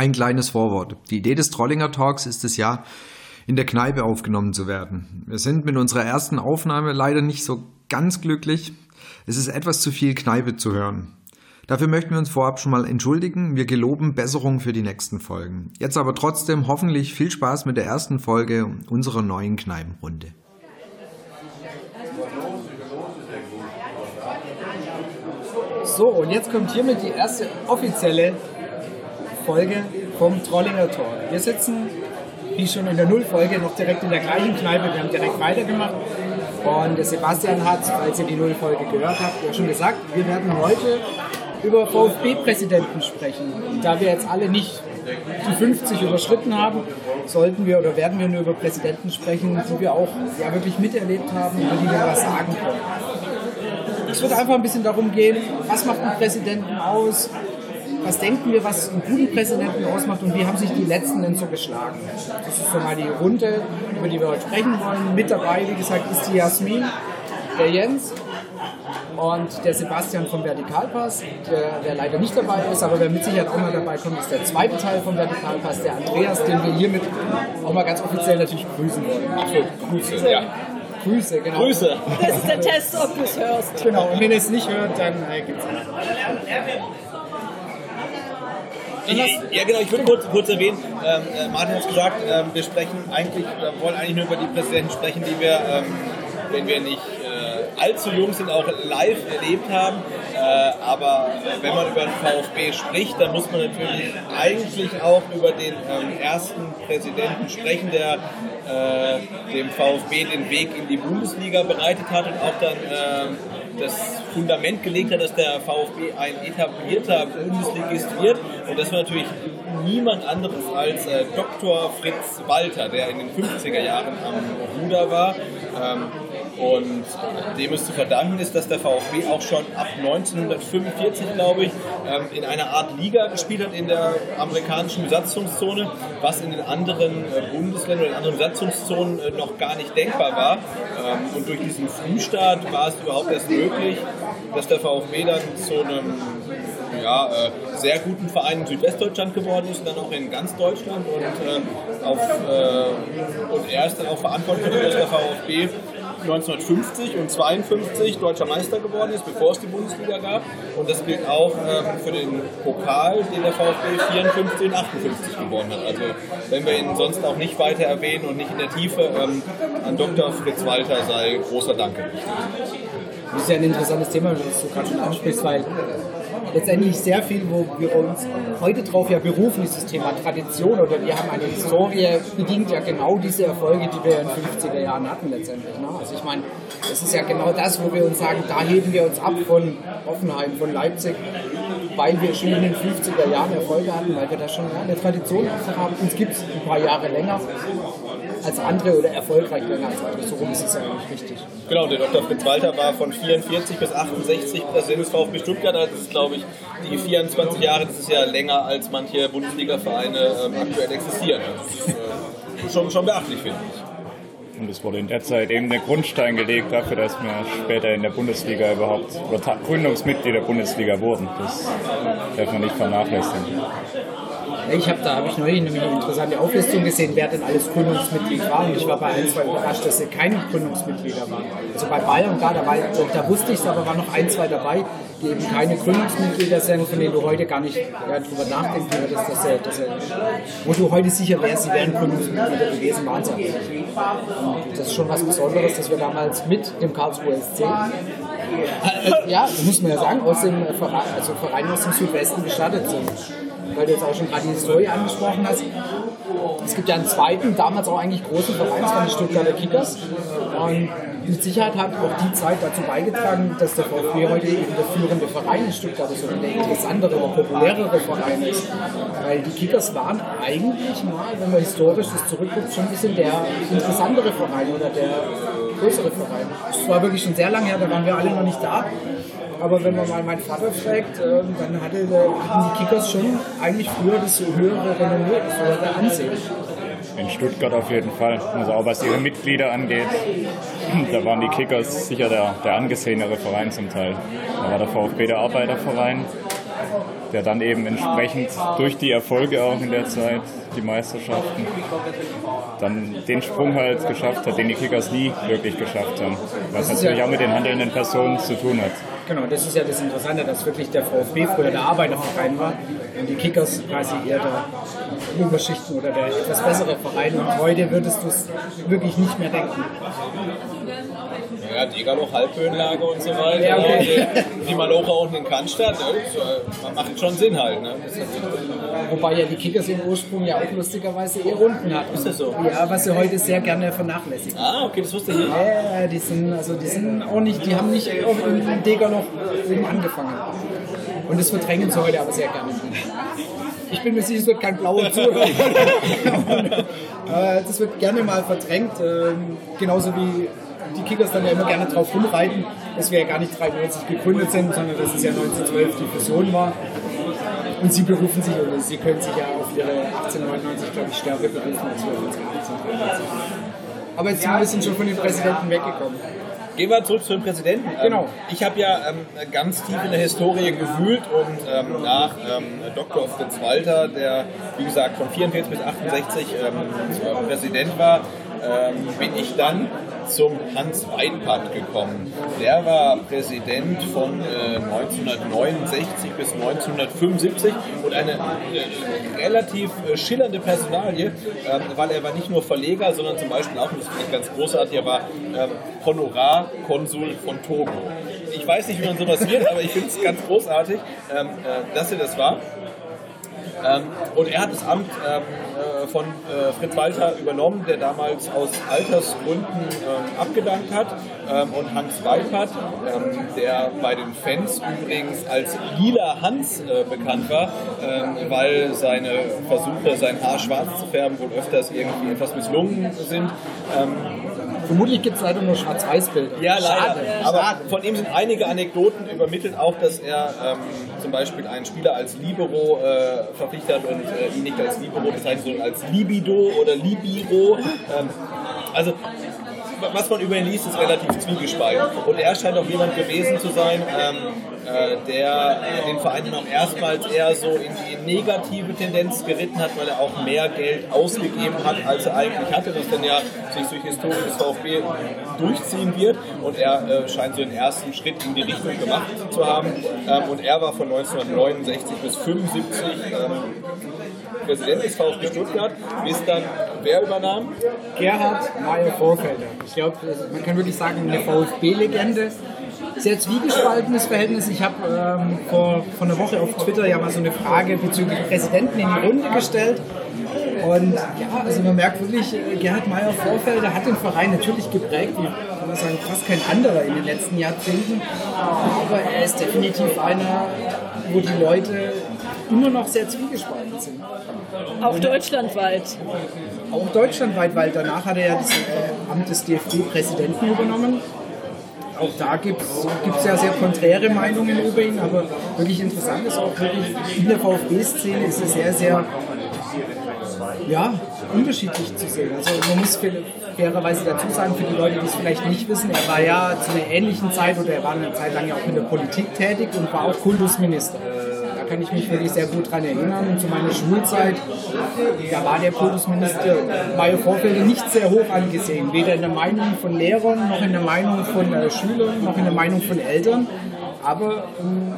Ein kleines Vorwort. Die Idee des Trollinger Talks ist es ja, in der Kneipe aufgenommen zu werden. Wir sind mit unserer ersten Aufnahme leider nicht so ganz glücklich. Es ist etwas zu viel Kneipe zu hören. Dafür möchten wir uns vorab schon mal entschuldigen. Wir geloben Besserung für die nächsten Folgen. Jetzt aber trotzdem hoffentlich viel Spaß mit der ersten Folge unserer neuen Kneipenrunde. So, und jetzt kommt hiermit die erste offizielle Folge vom Trollinger Tor. Wir sitzen, wie schon in der Nullfolge, noch direkt in der gleichen Kneipe. Wir haben direkt weitergemacht. Und der Sebastian hat, falls ihr die Nullfolge gehört habt, ja schon gesagt, wir werden heute über VfB-Präsidenten sprechen. Da wir jetzt alle nicht die 50 überschritten haben, sollten wir oder werden wir nur über Präsidenten sprechen, die wir auch ja, wirklich miterlebt haben, über die wir was sagen können. Es wird einfach ein bisschen darum gehen, was macht einen Präsidenten aus, was denken wir, was einen guten Präsidenten ausmacht und wie haben sich die Letzten denn so geschlagen. Das ist so mal die Runde, über die wir heute sprechen wollen. Mit dabei, wie gesagt, ist die Jasmin, der Jens und der Sebastian vom Vertikalpass, der, der, leider nicht dabei ist, aber wer mit Sicherheit auch mal dabei kommt, ist der zweite Teil vom Vertikalpass, der Andreas, den wir hiermit auch mal ganz offiziell natürlich grüßen wollen. Achso, Grüße. Ja. Grüße, genau. Grüße. Das ist der Test, ob du es hörst. Genau, und wenn ihr es nicht hört, dann äh, gibt es ja, genau, ich würde kurz, kurz erwähnen, ähm, äh, Martin hat es gesagt, ähm, wir sprechen eigentlich, wir wollen eigentlich nur über die Präsidenten sprechen, die wir, ähm, wenn wir nicht allzu jung sind, auch live erlebt haben. Äh, aber wenn man über den VfB spricht, dann muss man natürlich eigentlich auch über den ähm, ersten Präsidenten sprechen, der äh, dem VfB den Weg in die Bundesliga bereitet hat und auch dann äh, das Fundament gelegt hat, dass der VfB ein etablierter Bundesligist wird. Und das war natürlich niemand anderes als äh, Dr. Fritz Walter, der in den 50er Jahren am Ruder war. Ähm, und dem es zu verdanken ist, dass der VfB auch schon ab 1945, glaube ich, ähm, in einer Art Liga gespielt hat in der amerikanischen Besatzungszone, was in den anderen äh, Bundesländern in anderen Besatzungszonen äh, noch gar nicht denkbar war. Ähm, und durch diesen Frühstart war es überhaupt erst möglich, dass der VfB dann zu einem ja, äh, sehr guten Verein in Südwestdeutschland geworden ist dann auch in ganz Deutschland. Und, äh, auf, äh, und er ist dann auch verantwortlich dass der VfB 1950 und 52 deutscher Meister geworden ist, bevor es die Bundesliga gab. Und das gilt auch ähm, für den Pokal, den der VfB 54 und 58 gewonnen hat. Also wenn wir ihn sonst auch nicht weiter erwähnen und nicht in der Tiefe, ähm, an Dr. Fritz Walter sei großer Dank. Das ist ja ein interessantes Thema, das du gerade schon ansprichst, weil letztendlich sehr viel, wo wir uns heute drauf ja berufen, ist das Thema Tradition oder wir haben eine Historie, bedingt ja genau diese Erfolge, die wir in den 50er Jahren hatten letztendlich. Ne? Also ich meine, das ist ja genau das, wo wir uns sagen, da heben wir uns ab von Offenheim, von Leipzig, weil wir schon in den 50er Jahren Erfolge hatten, weil wir da schon eine Tradition haben. Uns gibt es ein paar Jahre länger als andere oder erfolgreich länger als andere. So rum ist es ja eigentlich richtig. Genau, der Dr. Fritz Walter war von 44 bis 68 Präsident des VfB Stuttgart. Also das ist, glaube ich, die 24 Jahre, das ist ja länger als manche Bundesliga-Vereine ähm, aktuell existieren. Das ist äh, schon, schon beachtlich, finde ich. Und es wurde in der Zeit eben der Grundstein gelegt dafür, dass wir später in der Bundesliga überhaupt oder Gründungsmitglied der Bundesliga wurden. Das darf man nicht vernachlässigen. Ich habe da habe ich neulich eine interessante Auflistung gesehen, wer denn alles Gründungsmitglied war. Und ich war bei ein, zwei überrascht, dass sie keine Gründungsmitglieder waren. Also bei Bayern, klar, da, war, da wusste ich es, aber waren noch ein, zwei dabei, die eben keine Gründungsmitglieder sind, von denen du heute gar nicht ja, drüber nachdenken würdest, dass sie, dass sie, wo du heute sicher wärst, sie wären Gründungsmitglieder gewesen, waren das ist schon was Besonderes, dass wir damals mit dem Karlsruher SC äh, ja, muss man ja sagen, aus dem Verein, also Verein aus dem Südwesten gestartet sind weil du jetzt auch schon gerade die Story angesprochen hast. Es gibt ja einen zweiten, damals auch eigentlich großen Verein, das waren die Stuttgarter Kickers. Und mit Sicherheit hat auch die Zeit dazu beigetragen, dass der VfB heute eben der führende Verein in Stuttgart ist oder der interessantere populärere Verein ist. Weil die Kickers waren eigentlich mal, wenn man historisch das zurückguckt, schon ein bisschen der interessantere Verein oder der größere Verein. Das war wirklich schon sehr lange her, da waren wir alle noch nicht da. Aber wenn man mal meinen Vater fragt, ähm, dann hatte, hatten die Kickers schon eigentlich früher das höhere Renommee, das höhere Ansehen. In Stuttgart auf jeden Fall. Also auch was ihre Mitglieder angeht, da waren die Kickers sicher der, der angesehenere Verein zum Teil. Da war der VfB der Arbeiterverein der dann eben entsprechend durch die Erfolge auch in der Zeit, die Meisterschaften, dann den Sprung halt geschafft hat, den die Kickers nie wirklich geschafft haben. Was natürlich auch mit den handelnden Personen zu tun hat. Genau, das ist ja das Interessante, dass wirklich der VfB früher der Arbeiterverein war und die Kickers quasi eher der Oberschichten oder der etwas bessere Verein. Und heute würdest du es wirklich nicht mehr denken. Ja, Degerloch, Halbhöhenlage und so weiter. Ja, okay. Und die Malocha unten in Cannstatt, ne? das äh, macht schon Sinn halt. Ne? Wobei ja die Kickers im Ursprung ja auch lustigerweise eher Runden hatten. Ist das so? Ja, was sie heute sehr gerne vernachlässigen. Ah, okay, das wusste ich nicht. Ja, die sind, also die sind auch nicht, die haben nicht auch in, in Degerloch oben angefangen. Und das verdrängen sie heute aber sehr gerne. Ich bin mir sicher, es wird kein blauer Zuhörer. äh, das wird gerne mal verdrängt, ähm, genauso wie die Kickers dann ja immer gerne drauf rumreiten, dass wir ja gar nicht 93 gegründet sind, sondern dass es ja 1912 die Fusion war. Und sie berufen sich, oder sie können sich ja auf ihre 1899, glaube ich, Stärke berufen, als wir uns 1893. Aber jetzt sind wir ein bisschen schon von den Präsidenten weggekommen. Gehen wir zurück zu dem Präsidenten. Ähm, Genau. Ich habe ja ähm, ganz tief in der Historie gewühlt und ähm, nach ähm, Dr. Fritz Walter, der wie gesagt von 44 bis 68 ähm, äh, Präsident war, ähm, bin ich dann zum Hans Weidpart gekommen. Der war Präsident von äh, 1969 bis 1975 und eine äh, relativ äh, schillernde Personalie, ähm, weil er war nicht nur Verleger, sondern zum Beispiel auch, das finde ich ganz großartig, er war ähm, Honorarkonsul von Togo. Ich weiß nicht, wie man sowas wird, aber ich finde es ganz großartig, ähm, äh, dass er das war. Ähm, und er hat das Amt ähm, äh, von äh, Fritz Walter übernommen, der damals aus Altersgründen ähm, abgedankt hat. Ähm, und Hans Weipert, ähm, der bei den Fans übrigens als Lila Hans äh, bekannt war, ähm, weil seine Versuche, sein Haar schwarz zu färben, wohl öfters irgendwie etwas misslungen sind. Vermutlich gibt es leider nur Schwarz-Weiß-Bilder. ja, leider. Schade. Aber Schade. von ihm sind einige Anekdoten übermittelt, auch dass er ähm, zum Beispiel einen Spieler als Libero äh, verpflichtet hat und äh, ihn nicht als Libero bezeichnet, sondern als Libido oder Libiro. Ähm, also was man über ihn liest, ist relativ zwiegespalten. Und er scheint auch jemand gewesen zu sein, ähm, äh, der äh, den Verein dann auch erstmals eher so in die negative Tendenz geritten hat, weil er auch mehr Geld ausgegeben hat, als er eigentlich hatte, was dann ja sich durch Historie des VfB durchziehen wird. Und er äh, scheint so den ersten Schritt in die Richtung gemacht zu haben. Ähm, und er war von 1969 bis 1975 ähm, Präsident des VfB Stuttgart, bis dann wer übernahm? Gerhard Meyer Vorfelder. Ich glaube, man kann wirklich sagen, eine VfB-Legende. Sehr zwiegespaltenes Verhältnis. Ich habe ähm, vor, vor einer Woche auf Twitter ja mal so eine Frage bezüglich Präsidenten in die Runde gestellt. Und ja, also man merkt wirklich, Gerhard Meyer Vorfelder hat den Verein natürlich geprägt, wie kann man sagen, fast kein anderer in den letzten Jahrzehnten. Aber er ist definitiv einer, wo die Leute immer noch sehr zwiegespalten sind. Auch deutschlandweit. Auch deutschlandweit, weil danach hat er ja das äh, Amt des DFB-Präsidenten übernommen. Auch da gibt es ja sehr konträre Meinungen über ihn, aber wirklich interessant ist auch wirklich, in der VfB-Szene ist es sehr, sehr ja, unterschiedlich zu sehen. Also man muss fair- fairerweise dazu sagen, für die Leute, die es vielleicht nicht wissen, er war ja zu einer ähnlichen Zeit oder er war eine Zeit lang ja auch in der Politik tätig und war auch Kultusminister. Kann ich mich wirklich sehr gut dran erinnern. Zu meiner Schulzeit, da war der Kultusminister Mario Vorfelder nicht sehr hoch angesehen. Weder in der Meinung von Lehrern, noch in der Meinung von äh, Schülern, noch in der Meinung von Eltern. Aber ähm,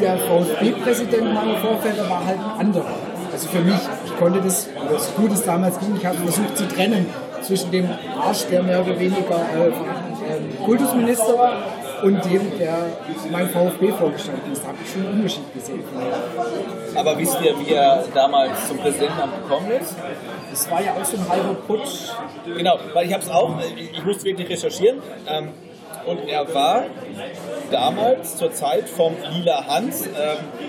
der VfB-Präsident Mario Vorfelder war halt ein anderer. Also für mich, ich konnte das, so gut es damals ging, ich habe versucht zu trennen zwischen dem Arsch, der mehr oder weniger äh, ähm, Kultusminister war, und dem, der mein VfB vorgestanden ist. Da habe ich schon einen Unterschied gesehen. Aber wisst ihr, wie er damals zum Präsidentenamt gekommen ist? Das war ja auch so ein halber Putsch. Genau, weil ich habe es auch, ich, ich musste wirklich recherchieren. Ähm, und er war damals zur Zeit vom Lila Hans, ähm,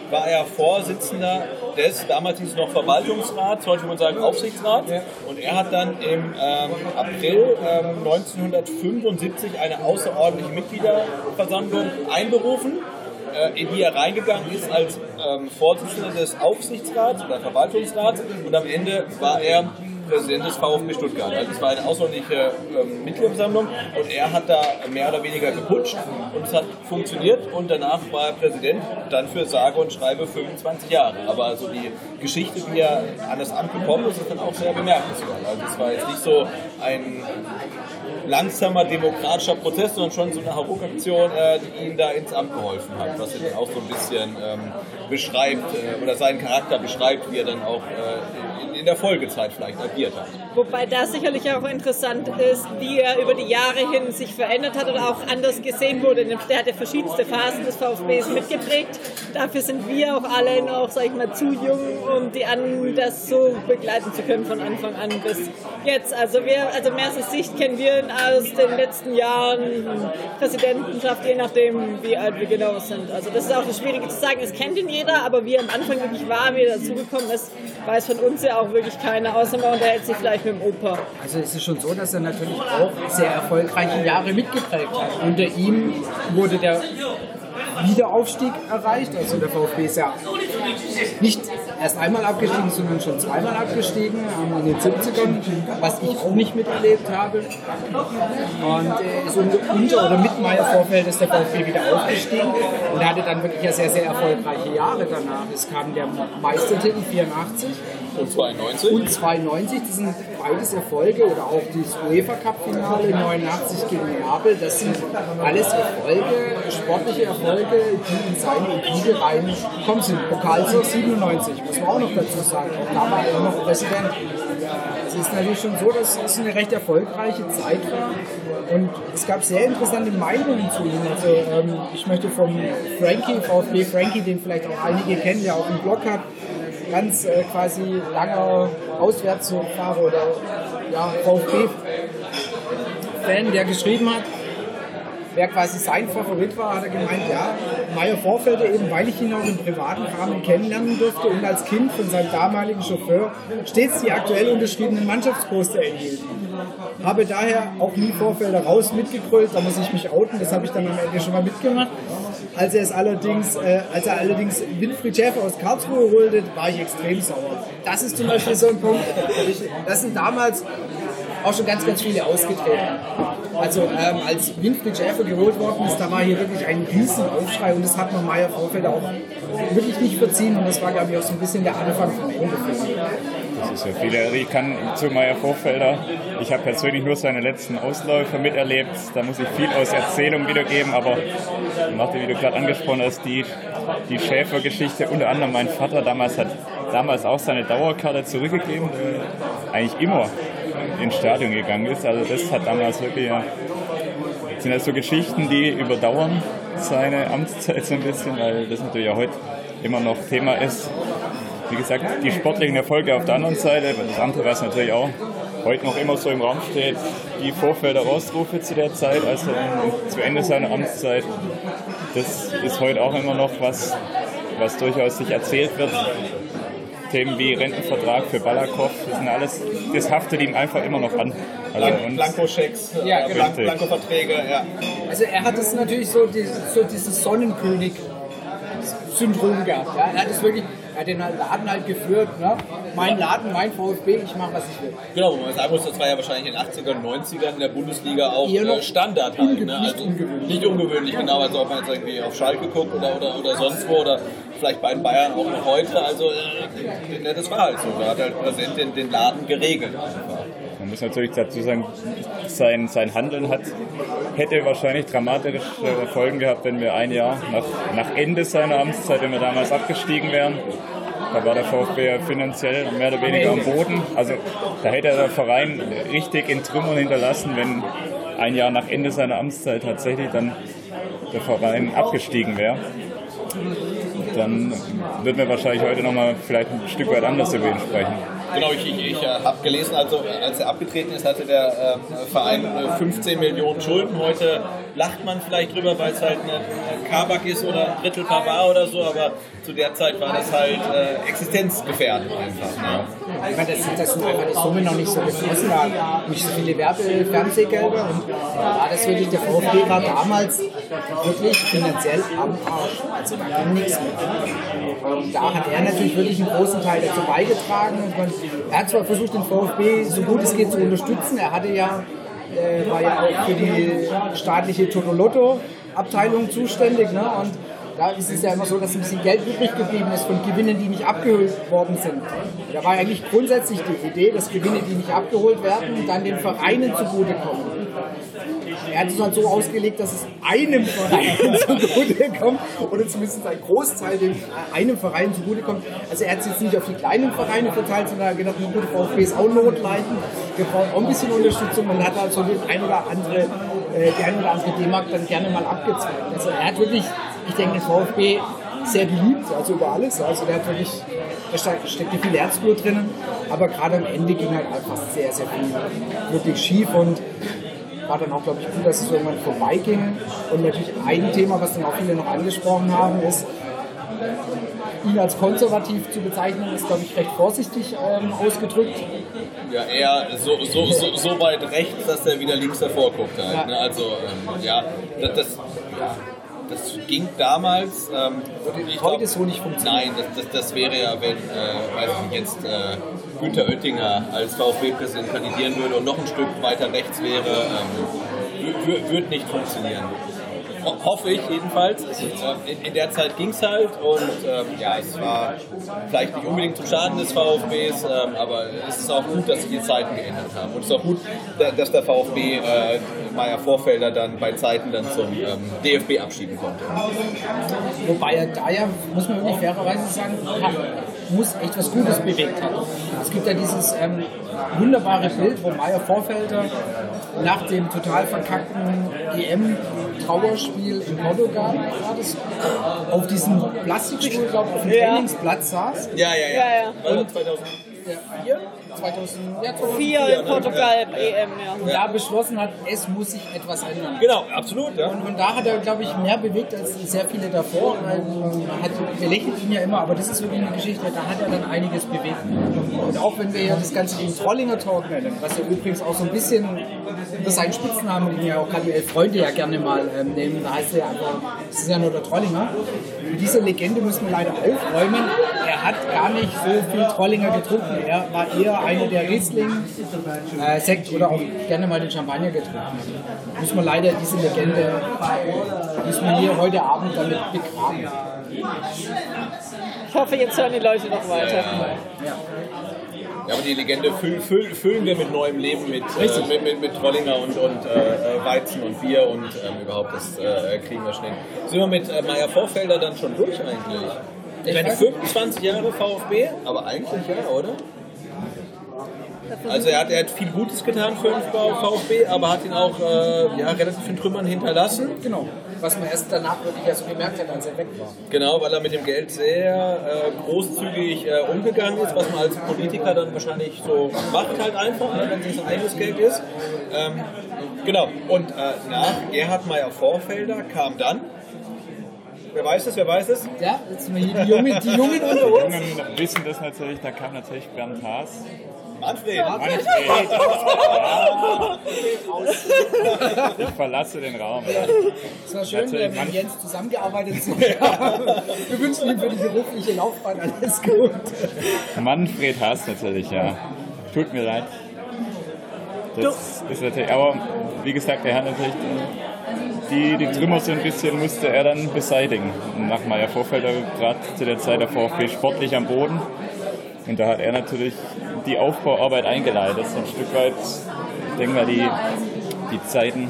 war er Vorsitzender des, damals hieß es noch Verwaltungsrats, heute würde man sagen Aufsichtsrat. Und er hat dann im ähm, April ähm, 1975 eine außerordentliche Mitgliederversammlung einberufen. Äh, in die er reingegangen ist als ähm, Vorsitzender des Aufsichtsrats oder Verwaltungsrats. Und am Ende war er Präsident des VfB Stuttgart. Also es war eine außerordentliche ähm, Mitgliederversammlung und er hat da mehr oder weniger geputscht und es hat funktioniert und danach war er Präsident, dann für sage und schreibe 25 Jahre. Aber also die Geschichte, wie er an das Amt gekommen ist, ist dann auch sehr bemerkenswert. Also es war jetzt nicht so ein langsamer demokratischer Prozess, sondern schon so eine Hauruck-Aktion, äh, die ihm da ins Amt geholfen hat, was er dann auch so ein bisschen ähm, beschreibt äh, oder seinen Charakter beschreibt, wie er dann auch äh, in, in der Folgezeit vielleicht agiert hat. Wobei da sicherlich auch interessant ist, wie er über die Jahre hin sich verändert hat oder auch anders gesehen wurde. Der hat ja verschiedenste Phasen des VfBs mitgeprägt. Dafür sind wir auch alle noch, sag ich mal, zu jung, um die an das so begleiten zu können von Anfang an bis jetzt. Also wir, also Merses Sicht kennen wir aus den letzten Jahren, Präsidentenschaft, je nachdem, wie alt wir genau sind. Also das ist auch das Schwierige zu sagen. Es kennt ihn jeder, aber wie er am Anfang wirklich war, wie er dazugekommen ist, weiß von uns ja auch wirklich keiner, außer man unterhält sich vielleicht mit dem Opa. Also es ist schon so, dass er natürlich auch sehr erfolgreiche Jahre mitgeprägt hat. Unter ihm wurde der Wiederaufstieg erreicht. Also der VfB ist ja nicht erst einmal abgestiegen, sondern schon zweimal abgestiegen in den 70ern, was ich auch nicht miterlebt habe. Und äh, so unter oder mit Meier Vorfeld ist der VfB wieder aufgestiegen und hatte dann wirklich ja sehr, sehr erfolgreiche Jahre danach. Es kam der Meistertitel 84 und 92. Und 92, das sind beides Erfolge oder auch das UEFA Cup Finale 89 gegen Neapel. Das sind alles Erfolge, sportliche Erfolge, die in seine Gebiete reingekommen sind. Pokalsieg 97, muss man auch noch dazu sagen. Auch da war er noch Präsident. Es ist natürlich schon so, dass es eine recht erfolgreiche Zeit war. Und es gab sehr interessante Meinungen zu ihm. Also ähm, ich möchte vom Frankie, VfB Frankie, den vielleicht auch einige kennen, der auch einen Blog hat, ganz äh, quasi langer Auswärtsfahrer oder ja, VfB-Fan, der geschrieben hat, wer quasi sein Favorit war, hat er gemeint, ja, Meier Vorfelder eben, weil ich ihn auch im privaten Rahmen kennenlernen durfte und als Kind von seinem damaligen Chauffeur stets die aktuell unterschriebenen Mannschaftsposter erhielt. Habe daher auch nie Vorfelder raus mitgegrölt, da muss ich mich outen, das habe ich dann am Ende schon mal mitgemacht. Als er es allerdings, äh, als er allerdings Winfried Schäfer aus Karlsruhe holte, war ich extrem sauer. Das ist zum Beispiel so ein Punkt. Das sind damals auch schon ganz, ganz viele ausgetreten. Also ähm, als Winfried Schäfer geholt worden ist, da war hier wirklich ein Riesenaufschrei und das hat man Meier Vorfelder auch wirklich nicht verziehen und das war, glaube ich, auch so ein bisschen der Anfang vom Ende. Das ist ja viel. Ich kann zu Meier Vorfelder, ich habe persönlich nur seine letzten Ausläufer miterlebt. Da muss ich viel aus Erzählung wiedergeben, aber Martin, wie du gerade angesprochen hast, die, die Schäfer-Geschichte, unter anderem mein Vater damals hat damals auch seine Dauerkarte zurückgegeben, der eigentlich immer ins Stadion gegangen ist. Also das hat damals wirklich, ja, sind das so Geschichten, die überdauern seine Amtszeit so ein bisschen, weil das natürlich auch heute immer noch Thema ist. Wie gesagt, die sportlichen Erfolge auf der anderen Seite, das andere, was natürlich auch heute noch immer so im Raum steht, die Vorfelder Ausrufe zu der Zeit, also zu Ende seiner Amtszeit, das ist heute auch immer noch was, was durchaus sich erzählt wird. Themen wie Rentenvertrag für Balakow, das sind alles, das haftet ihm einfach immer noch an. Also Blankoschecks, ja, genau. Blankoverträge, ja. Also er hat es natürlich so, dieses, so dieses Sonnenkönig-Syndrom gehabt. Ja? Er hat es wirklich, er hat den Laden halt geführt, ne? mein Laden, mein VfB, ich mache was ich will. Genau, wo man sagen muss, das war ja wahrscheinlich in den 80ern und 90ern in der Bundesliga auch äh, Standard halt. Ne? nicht Also, ungewöhnlich. Nicht ungewöhnlich, genau. Also ob man jetzt irgendwie auf Schalke guckt oder, oder, oder sonst wo oder vielleicht bei den Bayern auch noch heute. Also äh, das war halt so. Da hat halt Präsident den, den Laden geregelt. einfach. Man muss natürlich dazu sagen, sein, sein Handeln hat, hätte wahrscheinlich dramatische Folgen gehabt, wenn wir ein Jahr nach, nach Ende seiner Amtszeit, wenn wir damals abgestiegen wären. Da war der VfB ja finanziell mehr oder weniger am Boden. Also da hätte der Verein richtig in Trümmern hinterlassen, wenn ein Jahr nach Ende seiner Amtszeit tatsächlich dann der Verein abgestiegen wäre. Dann würden wir wahrscheinlich heute nochmal vielleicht ein Stück weit anders über ihn sprechen. Genau, ich, ich, ich äh, habe gelesen, also äh, als er abgetreten ist, hatte der äh, Verein äh, 15 Millionen Schulden. Heute lacht man vielleicht drüber, weil es halt eine Kabak ist oder ein Drittel Pavard oder so, aber zu der Zeit war das halt äh, existenzgefährdend einfach. Ne? Ich meine, das, sind- das sind einfach die Summe noch nicht so geflossen, da nicht so viele Werbe-Fernsehgelder und da war das wirklich, der VfB war damals wirklich finanziell am Arsch. Also da ging nichts mehr. Und da hat er natürlich wirklich einen großen Teil dazu beigetragen und man er hat zwar versucht, den VfB so gut es geht zu unterstützen. Er hatte ja, äh, war ja auch für die staatliche Totolotto-Abteilung zuständig. Ne? Und da ist es ja immer so, dass ein bisschen Geld übrig geblieben ist von Gewinnen, die nicht abgeholt worden sind. Da war eigentlich grundsätzlich die Idee, dass Gewinne, die nicht abgeholt werden, dann den Vereinen zugutekommen. Er hat es halt so ausgelegt, dass es einem Verein zugutekommt oder zumindest ein Großteil dem einem Verein zugutekommt. Also er hat es jetzt nicht auf die kleinen Vereine verteilt, sondern er hat gedacht, gut, VfB ist auch notleidend, wir brauchen auch ein bisschen Unterstützung und hat also die ein oder andere, äh, die ein oder andere D-Mark dann gerne mal abgezweigt. Also er hat wirklich ich denke, der VfB sehr geliebt, also über alles. Also der hat wirklich, da steckte viel Herzblut drin, aber gerade am Ende ging halt einfach sehr, sehr viel wirklich schief und war dann auch, glaube ich, gut, dass es irgendwann vorbeiging. Und natürlich ein Thema, was dann auch viele noch angesprochen haben, ist, ihn als konservativ zu bezeichnen, ist, glaube ich, recht vorsichtig ähm, ausgedrückt. Ja, eher so, so, so, so, weit rechts, dass er wieder links davor guckt. Halt, ja. Ne? Also, ähm, ja, das, das ja das ging damals. Ähm, heute glaub, so nicht funktioniert. Nein, das, das, das wäre ja, wenn äh, weiß ich, jetzt äh, Günther Oettinger als VfB-Präsident kandidieren würde und noch ein Stück weiter rechts wäre, ähm, würde nicht funktionieren hoffe ich jedenfalls. In, in der Zeit ging es halt und ähm, ja, es war vielleicht nicht unbedingt zum Schaden des VfBs, ähm, aber es ist auch gut, dass sich die Zeiten geändert haben. Und es ist auch gut, dass der VfB äh, Meier Vorfelder dann bei Zeiten dann zum ähm, DFB abschieben konnte. Wobei er da ja, muss man wirklich fairerweise sagen, muss echt was Gutes bewegt haben. Es gibt ja dieses ähm, wunderbare Bild, wo Meier Vorfelder nach dem total verkackten EM-Trauerspiel in Portugal auf diesem Plastikstuhl, glaube ich, auf dem ja. Trainingsplatz saß. Ja, ja, ja. ja, ja. Und 2004? 2004 in Portugal EM, ja. Und da beschlossen hat, es muss sich etwas ändern. Genau, absolut. Ja. Und, und da hat er, glaube ich, mehr bewegt als sehr viele davor. Man hat belächelt ihn ja immer, aber das ist wirklich eine Geschichte, da hat er dann einiges bewegt. Und auch wenn wir ja das Ganze den Trollinger Talk nennen, was ja übrigens auch so ein bisschen, das ist ein Spitznamen, den ja auch Elf Freunde ja gerne mal ähm, nehmen, da heißt er ja einfach, das ist ja nur der Trollinger. Mit dieser Legende müssen wir leider aufräumen. Er hat gar nicht so viel Trollinger getrunken. Er war eher einer, der Riesling, äh, Sekt oder auch gerne mal den Champagner getrunken. Muss man leider diese Legende, müssen wir hier heute Abend damit begraben. Ich hoffe, jetzt hören die Leute noch weiter. Ja. Ja, aber die Legende füllen, füllen, füllen wir mit neuem Leben, mit, äh, mit, mit, mit Trollinger und, und äh, Weizen und Bier und ähm, überhaupt das äh, kriegen wir schnell. Sind wir mit äh, Meier Vorfelder dann schon durch eigentlich? Ich meine, 25 Jahre VfB, aber eigentlich ja, oder? Also er hat, er hat viel Gutes getan für den VfB, aber hat ihn auch äh, ja, relativ in Trümmern hinterlassen. Genau, was man erst danach wirklich ja so gemerkt hat, als er weg war. Genau, weil er mit dem Geld sehr äh, großzügig äh, umgegangen ist, was man als Politiker dann wahrscheinlich so macht halt einfach, ne, wenn es sein eigenes Geld ist. Ähm, genau, und äh, nach Gerhard Meyer-Vorfelder kam dann Wer weiß es, wer weiß es? Ja, jetzt die Jungen, die Jungen unter uns. Die Jungen wissen das natürlich, da kam natürlich Bernd Haas. Manfred! Manfred! ich verlasse den Raum. Es war schön, wenn wir mit Jens zusammengearbeitet sind. wir wünschen ihm für die berufliche Laufbahn alles gut. Manfred Haas natürlich, ja. Tut mir leid. Das ist natürlich, aber wie gesagt, er hat natürlich die, die Trümmer so ein bisschen musste er dann beseitigen. Nach Meier Vorfelder gerade zu der Zeit der VfB sportlich am Boden. Und da hat er natürlich die Aufbauarbeit eingeleitet. So ein Stück weit, ich denke mal, die, die Zeiten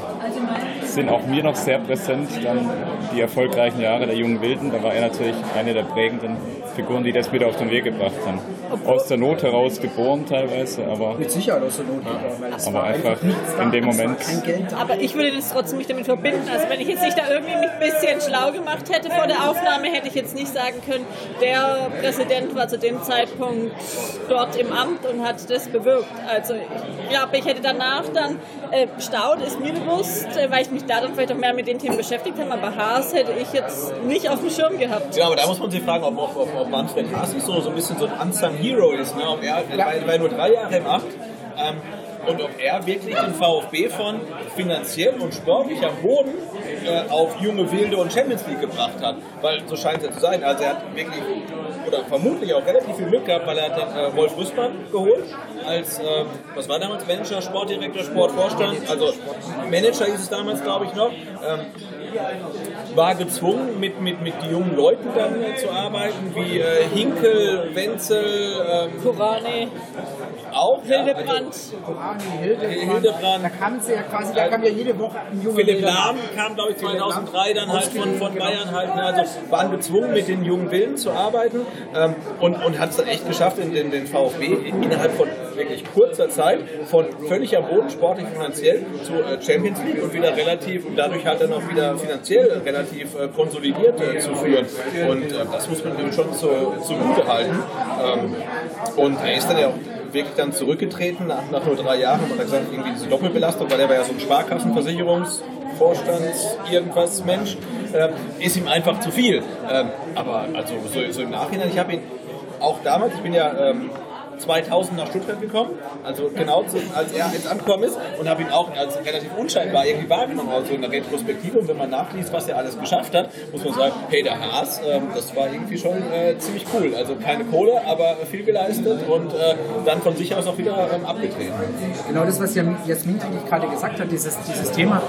sind auch mir noch sehr präsent. Dann die erfolgreichen Jahre der jungen Wilden, da war er natürlich eine der prägenden Figuren, die das wieder auf den Weg gebracht haben. Aus der Not heraus geboren teilweise, aber. Mit Sicherheit aus der Not geboren. Aber einfach in dem Moment. Aber ich würde das trotzdem nicht damit verbinden. Also wenn ich jetzt nicht da irgendwie mich ein bisschen schlau gemacht hätte vor der Aufnahme, hätte ich jetzt nicht sagen können, der Präsident war zu dem Zeitpunkt dort im Amt und hat das bewirkt. Also ich glaube, ich hätte danach dann äh, Staud ist mir bewusst, äh, weil ich mich da dann vielleicht auch mehr mit den Themen beschäftigt habe, aber Haas hätte ich jetzt nicht auf dem Schirm gehabt. Ja, aber da muss man sich fragen, ob, ob, ob Manfred Haas so, so ein bisschen so ein Unsung Hero ist. Ne? Ob er, ja. weil, weil nur drei Jahre im Acht. Ähm, und ob er wirklich den VfB von finanziell und sportlich am Boden äh, auf junge Wilde und Champions League gebracht hat. Weil so scheint es ja zu sein. Also er hat wirklich oder vermutlich auch relativ viel Glück gehabt, weil er hat dann äh, Wolf Rüssmann geholt als, äh, was war damals, Manager, Sportdirektor, Sportvorstand, also Manager hieß es damals, glaube ich, noch. Ähm, war gezwungen, mit, mit, mit jungen Leuten dann äh, zu arbeiten, wie äh, Hinkel, Wenzel, ähm, Kurani, auch. Hildebrand. Korani, Hildebrand. Hildebrand. Da kam sie ja quasi, da kam ja jede Woche ein junger Philipp. Lahm kam, glaube ich, Philipp 2003 dann halt von, von genau. Bayern halt. ne, Also waren gezwungen, mit den jungen Willen zu arbeiten ähm, und, und hat es dann echt geschafft, in den, den VfB innerhalb von wirklich kurzer Zeit von völlig am Boden, sportlich, finanziell, zu äh, Champions League und wieder relativ und dadurch halt dann auch wieder finanziell relativ äh, konsolidiert äh, zu führen. Und das muss man ihm schon zu, zugute halten. Ähm, und er ist dann ja auch wirklich dann zurückgetreten nach, nach nur drei Jahren und hat gesagt, irgendwie diese Doppelbelastung, weil er war ja so ein Sparkassenversicherungsvorstands irgendwas Mensch, äh, ist ihm einfach zu viel. Ähm, aber also so, so im Nachhinein, ich habe ihn auch damals, ich bin ja ähm, 2000 nach Stuttgart gekommen, also genau zu, als er jetzt angekommen ist. Und habe ihn auch als relativ unscheinbar irgendwie wahrgenommen, also in der Retrospektive. Und wenn man nachliest, was er alles geschafft hat, muss man sagen, hey, der Haas, ähm, das war irgendwie schon äh, ziemlich cool, also keine Kohle, aber viel geleistet und äh, dann von sich aus auch wieder ähm, abgetreten. Genau das, was Jasmin gerade gesagt hat, dieses, dieses Thema,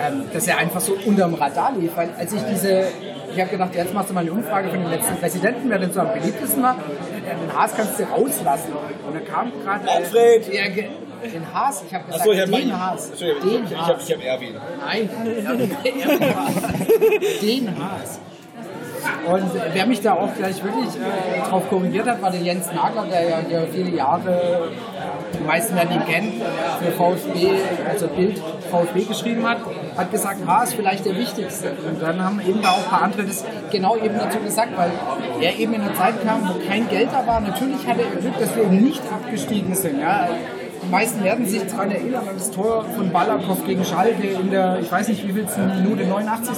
ähm, dass er einfach so unterm Radar lief. Weil als ich diese, ich habe gedacht, jetzt machst du mal eine Umfrage von den letzten Präsidenten, wer denn so am beliebtesten war. Den Haas kannst du rauslassen. Und da kam gerade. äh, Alfred! der ge- Den Haas, ich habe gesagt, Achso, ich habe den Haas. Den ich, ich, ich habe Haas. ich hab Erwin. Nein, Erwin Haas. den Haas. Und wer mich da auch gleich wirklich äh, drauf korrigiert hat, war der Jens Nagler, der ja hier viele Jahre, die meisten werden ihn kennen, für VfB, also Bild VfB geschrieben hat, hat gesagt, Haas ist vielleicht der wichtigste. Und dann haben eben da auch ein paar andere das genau eben dazu gesagt, weil er eben in einer Zeit kam, wo kein Geld da war. Natürlich hatte er Glück, dass wir eben nicht abgestiegen sind. Ja. Die meisten werden sich daran erinnern an das Tor von Balakow gegen Schalke in der, ich weiß nicht wie viel Minute, 89.,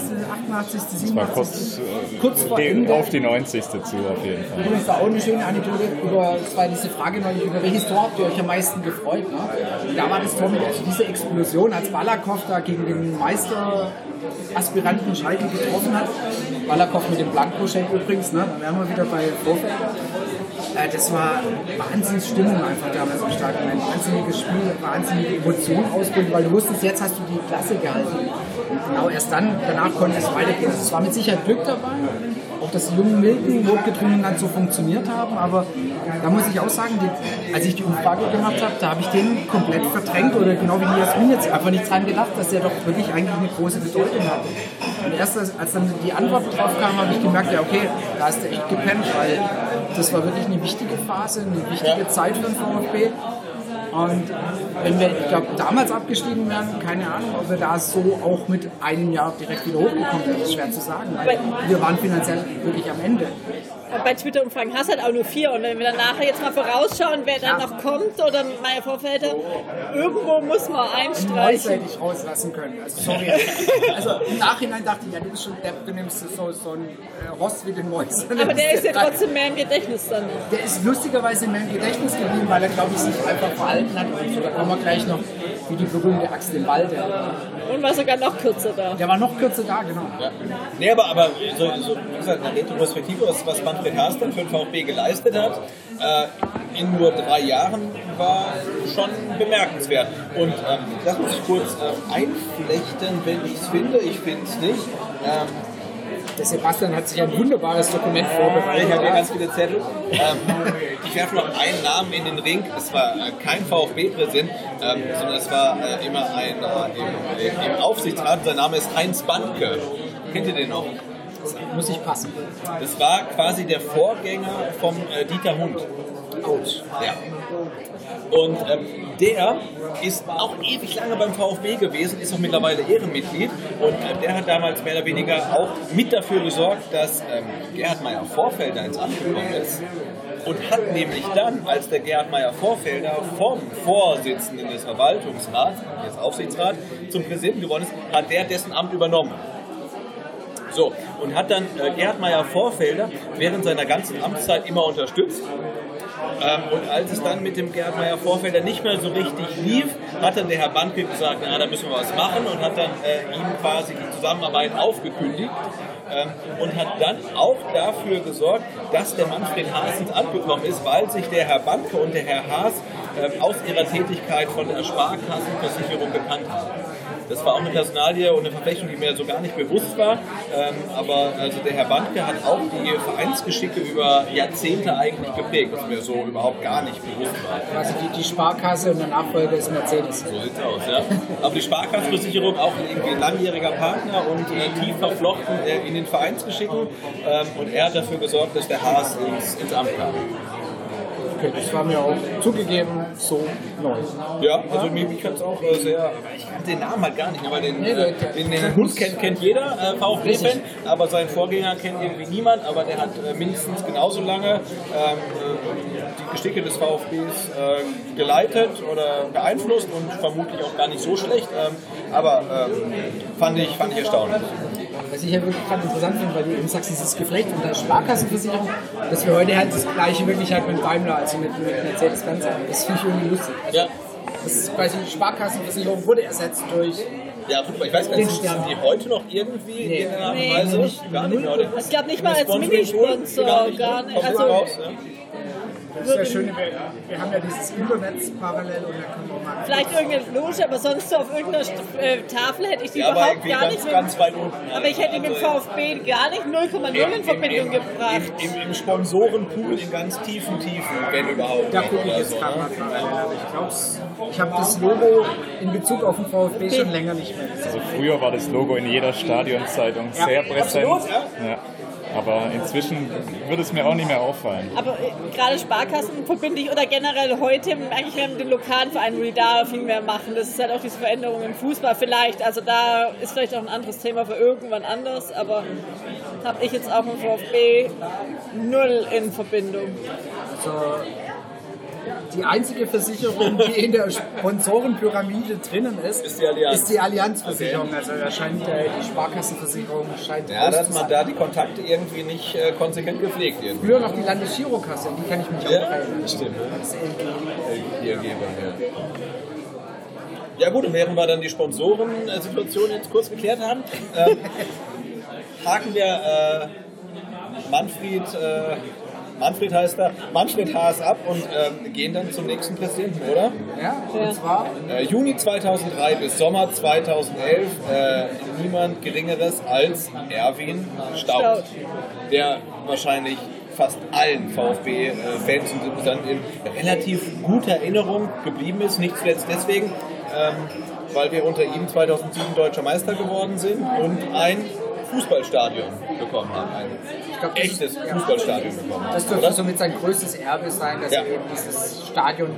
88., 87. War kurz, äh, Kurz vor Ende. auf die 90. zu, auf jeden Fall. Übrigens war auch eine schöne Anekdote über, das war diese Frage neulich, über welches Tor habt ihr euch am meisten gefreut? Ne? Da war das Tor mit, also diese Explosion, als Balakow da gegen den Meisteraspiranten Schalke getroffen hat. Balakow mit dem Blankoscheck übrigens, ne? da wären wir wieder bei Vorfelder. Äh, das war Wahnsinnsstimmung einfach damals im Stadion. Ein wahnsinniges Spiel, wahnsinnige Emotionen ausbilden, weil du wusstest, jetzt hast du die Klasse gehalten. Genau erst dann, danach konnte es weitergehen. Also es war mit Sicherheit Glück dabei, auch die jungen Milken notgedrungen dann so funktioniert haben, aber da muss ich auch sagen, die, als ich die Umfrage gemacht habe, da habe ich den komplett verdrängt oder genau wie Jasmin jetzt einfach nicht dran gedacht, dass der doch wirklich eigentlich eine große Bedeutung hat. Und erst als, als dann die Antwort drauf kam, habe ich gemerkt, ja okay, da hast du echt gepennt, weil das war wirklich eine wichtige Phase, eine wichtige Zeit für den VfB. Und wenn wir, ich glaube, damals abgestiegen wären, keine Ahnung, ob wir da so auch mit einem Jahr direkt wieder hochgekommen wären. Ist schwer zu sagen, weil wir waren finanziell wirklich am Ende. Bei Twitter-Umfragen hast du halt auch nur vier. Und wenn wir dann nachher jetzt mal vorausschauen, wer dann Ja. noch kommt oder Meier Vorfelder, irgendwo muss man einstreichen. hätte ich rauslassen können. Also, sorry. also im Nachhinein dachte ich, ja, du bist schon depp, du nimmst so, so ein äh, Rost wie den Mäusen. Aber der ist ja trotzdem mehr im Gedächtnis dann. Der ist lustigerweise in meinem Gedächtnis geblieben, weil er, glaube ich, sich einfach verhalten hat. Und so, da kommen wir gleich noch, wie die berühmte Axt im Wald. Und war sogar noch kürzer da. Der war noch kürzer da, genau. Ja. Nee, aber, aber so, so, wie gesagt, eine Retrospektive, was, was Manfred Haas dann für den VfB geleistet hat, äh, in nur drei Jahren war schon bemerkenswert. Und ähm, das muss ich kurz äh, einflechten, wenn ich es finde. Ich finde es nicht. Ähm, Der Sebastian hat sich ein wunderbares Dokument vorbereitet. ich habe hier ganz viele Zettel. Ähm, ich werfe noch einen Namen in den Ring. Es war äh, kein VfB-Präsident, ähm, sondern es war äh, immer ein äh, im, im Aufsichtsrat. Sein Name ist Heinz Bandke. Kennt ihr den noch? Muss ich passen. Das war quasi der Vorgänger vom äh, Dieter Hund. Out. Ja. Und ähm, der ist auch ewig lange beim VfB gewesen, ist auch mittlerweile Ehrenmitglied. Und äh, der hat damals mehr oder weniger auch mit dafür gesorgt, dass ähm, Gerhard Meyer Vorfelder ins Amt gekommen ist. Und hat nämlich dann, als der Gerhard Meyer Vorfelder vom Vorsitzenden des Verwaltungsrats, jetzt Aufsichtsrat, zum Präsidenten geworden ist, hat der dessen Amt übernommen. So, und hat dann äh, Gerhard Meyer Vorfelder während seiner ganzen Amtszeit immer unterstützt und als es dann mit dem Gerhard Meyer Vorfelder nicht mehr so richtig lief, hat dann der Herr Bandke gesagt, na, da müssen wir was machen und hat dann äh, ihm quasi die Zusammenarbeit aufgekündigt ähm, und hat dann auch dafür gesorgt, dass der Manfred Haas ins Amt gekommen ist, weil sich der Herr Bandke und der Herr Haas ähm, aus ihrer Tätigkeit von der Sparkassenversicherung bekannt haben. Das war auch eine Personalie und eine Verflechtung, die mir so gar nicht bewusst war. Ähm, aber also der Herr Bandke hat auch die Vereinsgeschicke über Jahrzehnte eigentlich geprägt, was mir so überhaupt gar nicht bewusst war. Also die, die Sparkasse und der Nachfolger ist Mercedes. So sieht's aus, ja. Aber die Sparkassenversicherung auch irgendwie ein langjähriger Partner und äh, tief verflochten äh, in den Vereinsgeschicken. Ähm, und er hat dafür gesorgt, dass der Haas ins, ins Amt kam. Okay, das war mir auch zugegeben so neu. Ja, also mich, mich hat es auch äh, sehr. Ich kannte den Namen halt gar nicht, aber den, Nee, äh, den, den Hund kennt, kennt jeder, äh, VfB-Fan, aber seinen Vorgänger kennt irgendwie niemand, aber der hat äh, mindestens genauso lange ähm, äh, die Geschicke des VfBs äh, geleitet oder beeinflusst und vermutlich auch gar nicht so schlecht, ähm, aber ähm, fand, ich, fand ich erstaunlich. Was ich ja wirklich gerade interessant finde, weil du eben sagst, dieses Geflecht und der Sparkassenversicherung, dass wir heute halt das gleiche wirklich halt mit Daimler, also mit, mit Mercedes-Benz haben. Das finde ich irgendwie lustig. Also, Ja. Das ist quasi die Sparkassenversicherung wurde ersetzt durch Ja, gut, aber ich weiß gar nicht, sind die heute noch irgendwie Nee. in der Art und Nee. Weise? Nicht. Gar nicht mehr. oder? Ich glaube nicht mal als Minisponsor, gar nicht, gar nicht. Also- raus, ne? Das ist ja schön, wir, wir haben ja dieses Internet parallel und da können wir mal. Vielleicht irgendeine Loge, aber sonst so auf irgendeiner St- äh, Tafel hätte ich die Ja, überhaupt gar ganz, nicht mit. ganz weit unten. aber ich hätte die mit Also, VfB gar nicht 0,0 in Verbindung gebracht. Im, im, im Sponsorenpool in ganz tiefen Tiefen, wenn überhaupt. Da gucke ich jetzt so, gerade ne? mal parallel, aber ich glaube, ich habe das Logo in Bezug auf den VfB schon länger nicht mehr gesehen. Also früher war das Logo in jeder Stadionzeitung Ja, sehr präsent. absolut, ja. Aber inzwischen würde es mir auch nicht mehr auffallen. Aber äh, gerade Sparkassen verbinde ich oder generell heute eigentlich mehr mit den lokalen Vereinen, wo die da viel mehr machen. Das ist halt auch diese Veränderung im Fußball vielleicht. Also da ist vielleicht auch ein anderes Thema für irgendwann anders, aber habe ich jetzt auch mit VfB null in Verbindung. Also, die einzige Versicherung, die in der Sponsorenpyramide drinnen ist, Ist die Allianz. ist die Allianzversicherung. Also da scheint äh, die Sparkassenversicherung scheint Ja, dass man da die Kontakte irgendwie nicht äh, konsequent gepflegt irgendwie. Früher noch die Landesgirokasse, an die kann ich mich auch Ja, erinnern. stimmt. Das LG. Hier geben, ja. Ja gut, und während wir dann die Sponsorensituation jetzt kurz geklärt haben, ähm, haken wir äh, Manfred, äh, Manfred heißt er, Manfred Haas ab und ähm, gehen dann zum nächsten Präsidenten, oder? Ja, und zwar Äh, Juni 2003 bis Sommer 2011 äh, niemand Geringeres als Erwin Staud, Staud. der wahrscheinlich fast allen VfB-Fans und Sympathisanten in relativ guter Erinnerung geblieben ist. Nicht zuletzt deswegen, ähm, weil wir unter ihm 2007 deutscher Meister geworden sind und ein Fußballstadion bekommen haben. Ein glaub, das echtes ist- ja. Fußballstadion bekommen haben. Das dürfte somit sein größtes Erbe sein, dass Ja. er eben dieses Stadion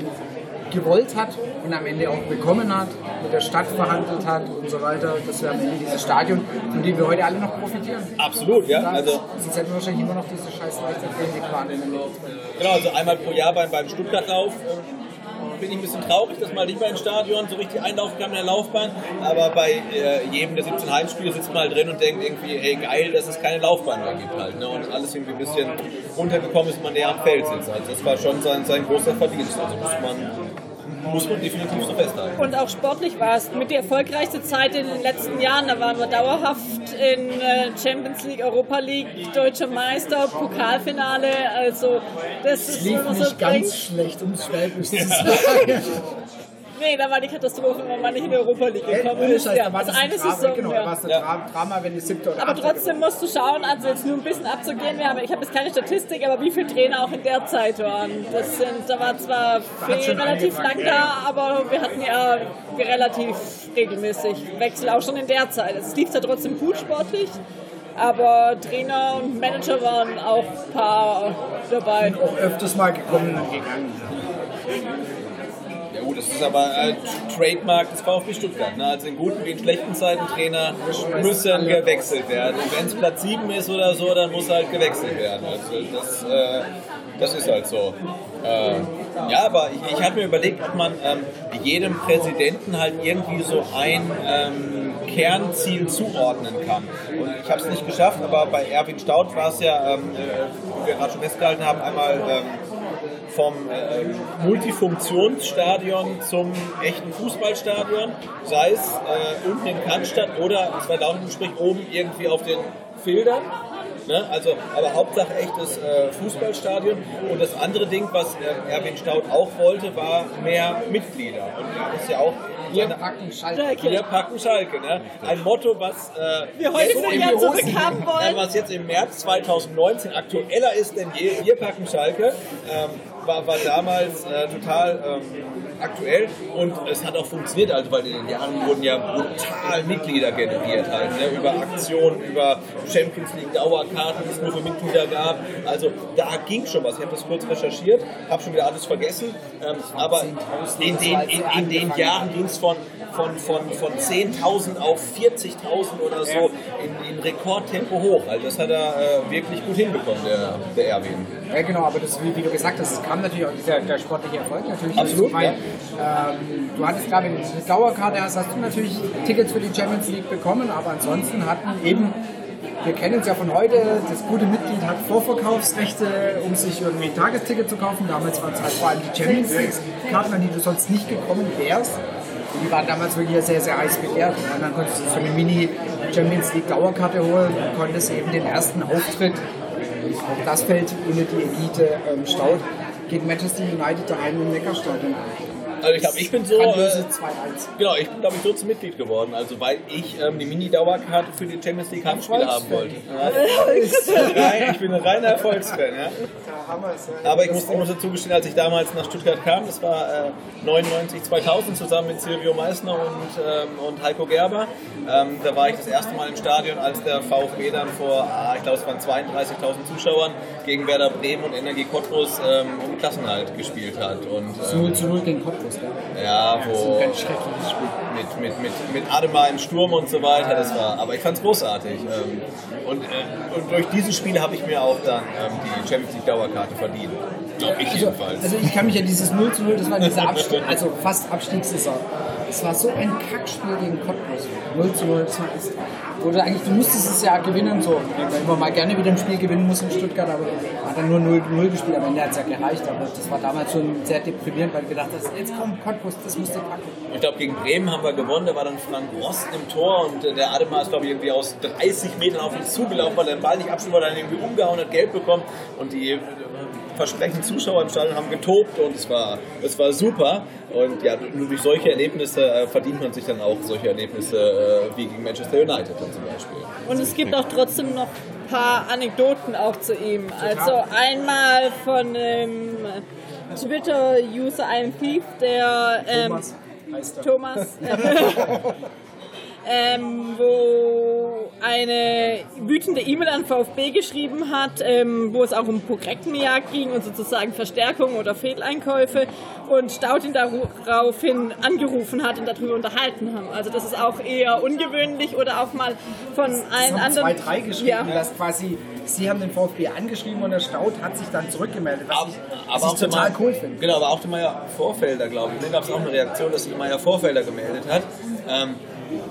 gewollt hat und am Ende auch bekommen hat, mit der Stadt verhandelt hat und so weiter, dass wir am Ende dieses Stadion, von dem wir heute alle noch profitieren. Absolut, ja. Also Sonst hätten wir wahrscheinlich immer noch diese scheiß Leichtathletikbahn in der. Genau, also einmal pro Jahr beim, beim Stuttgartlauf bin ich ein bisschen traurig, dass man nicht mal ins Stadion so richtig einlaufen kann mit der Laufbahn. Aber bei äh, jedem der 17 Heimspiele sitzt man halt drin und denkt irgendwie, hey geil, dass es keine Laufbahn mehr gibt halt. Ne? Und alles irgendwie ein bisschen runtergekommen ist, man näher am Feld sitzt. Also das war schon sein, sein großer Verdienst. Also muss man, muss man definitiv so festhalten. Und auch sportlich war es mit die erfolgreichste Zeit in den letzten Jahren. Da waren wir dauerhaft in äh, Champions League, Europa League, Deutscher Meister, Pokalfinale. Also das Es ist lief immer so nicht ganz schlecht, um es schwäbisch zu sagen. Nee, da war die Katastrophe, wenn man nicht in die Europa League gekommen Ohne. Scheiß, Ja, da war das das eine ein Drama, Saison. genau, da ja. war es ein Ja. Drama, wenn die siebte oder Aber trotzdem musst du schauen, also jetzt nur ein bisschen abzugehen. Wir haben, ich habe jetzt keine Statistik, aber wie viele Trainer auch in der Zeit waren. Das sind, da war zwar Fee relativ lang ja. da, aber wir hatten ja relativ regelmäßig Wechsel auch schon in der Zeit. Es lief da trotzdem gut sportlich, aber Trainer und Manager waren auch ein paar dabei. auch öfters mal gekommen und gegangen. Gut, das ist aber äh, Trademark des VfB Stuttgart. Ne? Also in guten wie in schlechten Zeiten Trainer müssen gewechselt werden. Und wenn es Platz 7 ist oder so, dann muss halt gewechselt werden. Also das, äh, das ist halt so. Äh, ja, aber ich, ich hatte mir überlegt, ob man ähm, jedem Präsidenten halt irgendwie so ein ähm, Kernziel zuordnen kann. Und ich habe es nicht geschafft, aber bei Erwin Staud war es ja, ähm, äh, wie wir gerade schon festgehalten haben, einmal ähm, vom äh, Multifunktionsstadion zum echten Fußballstadion, sei es äh, unten in Cannstatt oder, zwei Daumen sprich, oben irgendwie auf den Filtern. Ne? Also, aber Hauptsache echtes äh, Fußballstadion. Und das andere Ding, was äh, Erwin Staud auch wollte, war mehr Mitglieder. Und er ist ja auch Wir packen Schalke. wir packen Schalke. Ne? Ein Motto, was, äh, Wir heute jetzt sind im- ja zurückhaben wollen. was jetzt im März 2019 aktueller ist denn je. Wir packen Schalke. Ähm, war, war damals äh, total ähm, aktuell und es hat auch funktioniert, also weil in den Jahren wurden ja brutal Mitglieder generiert halt, ne? über Aktionen, über Champions League Dauerkarten, die es nur für Mitglieder gab. Also da ging schon was. Ich habe das kurz recherchiert, habe schon wieder alles vergessen, ähm, aber in den, in, in den Jahren ging es von, von, von, von 10.000 auf 40.000 oder so Rekordtempo hoch. Also das hat er äh, wirklich gut hinbekommen, der, der Erwin. Ja, genau, aber das, wie, wie du gesagt hast, es kam natürlich auch dieser, der sportliche Erfolg natürlich. Absolut, weil, ähm, du hattest gerade, eine Dauerkarte hast, hast du natürlich Tickets für die Champions League bekommen, aber ansonsten hatten eben, wir kennen es ja von heute, das gute Mitglied hat Vorverkaufsrechte, um sich irgendwie ein Tagesticket zu kaufen. Damals waren es halt vor allem die Champions League-Karten, an die du sonst nicht gekommen wärst. Die waren damals wirklich sehr, sehr heiß begehrt. Und dann konntest du so eine Mini-Champions League-Dauerkarte holen und konntest eben den ersten Auftritt auch das fällt ohne die Elite ähm, staut gegen Manchester United daheim im Neckarstadion. Also ich glaube, ich bin so. Äh, 2-1. Genau, ich bin glaube ich so zum Mitglied geworden, also weil ich ähm, die Mini-Dauerkarte für die Champions League Heimspiele haben wollte. Ja, ich bin ein reiner Erfolgsfan, ja. Aber ich muss, ich muss dazu gestehen, als ich damals nach Stuttgart kam, das war äh, 99, 2000 zusammen mit Silvio Meissner und, ähm, und Heiko Gerber, ähm, da war ich das erste Mal im Stadion, als der VfB dann vor, ah, ich glaube es waren 32.000 Zuschauern gegen Werder Bremen und Energie Cottbus ähm, um Klassenhalt gespielt hat. Und, ähm, 0 zu 0 gegen Cottbus, gell? ja, Das ist ein wo ganz schreckliches Spiel. mit, mit, mit, mit Ademar im Sturm und so weiter. Das war, aber ich fand es großartig. Ähm, und, äh, und durch dieses Spiel habe ich mir auch dann ähm, die Champions League Dauerkarte verdient. Glaube ich Also, jedenfalls. also ich kann mich an dieses 0 zu 0, das war diese Abstieg, also fast Abstiegssaison. Es war so ein Kackspiel gegen Cottbus. 0 zu 0, das war das, oder eigentlich, du musstest es ja gewinnen, so. Weil man mal gerne wieder ein Spiel gewinnen muss in Stuttgart, aber hat dann nur 0-0 gespielt, am Ende hat es ja gereicht. Aber das war damals schon sehr deprimierend, weil wir gedacht haben, jetzt kommt Cottbus, das musst du packen. ich glaube, gegen Bremen haben wir gewonnen. Da war dann Frank Rost im Tor und äh, der Ademar ist, glaube ich, irgendwie aus 30 Metern auf uns zugelaufen, weil er den Ball nicht abschlug, weil er dann irgendwie umgehauen hat, gelb bekommen. Und die versprechenden Zuschauer im Stadion haben getobt und es war, es war super. Und ja, nur durch solche Erlebnisse äh, verdient man sich dann auch solche Erlebnisse äh, wie gegen Manchester United dann zum Beispiel. Und es gibt auch trotzdem noch ein paar Anekdoten auch zu ihm. Also einmal von einem Twitter-User, einem Thief, der ähm, Thomas heißt er. Thomas, ähm, wo eine wütende E-Mail an VfB geschrieben hat, ähm, wo es auch um Projektenjagd ging und sozusagen Verstärkung oder Fehleinkäufe und Staud ihn daraufhin angerufen hat und darüber unterhalten haben. Also das ist auch eher ungewöhnlich oder auch mal von Es allen anderen. zwei, drei geschrieben, Ja. dass quasi, sie haben den VfB angeschrieben und der Staud hat sich dann zurückgemeldet, was ich, was ich der total Meier- cool finde. Genau, aber auch der Meier Vorfelder, glaube ich. Da gab es auch eine Reaktion, dass sich Meier Vorfelder gemeldet hat. Ähm,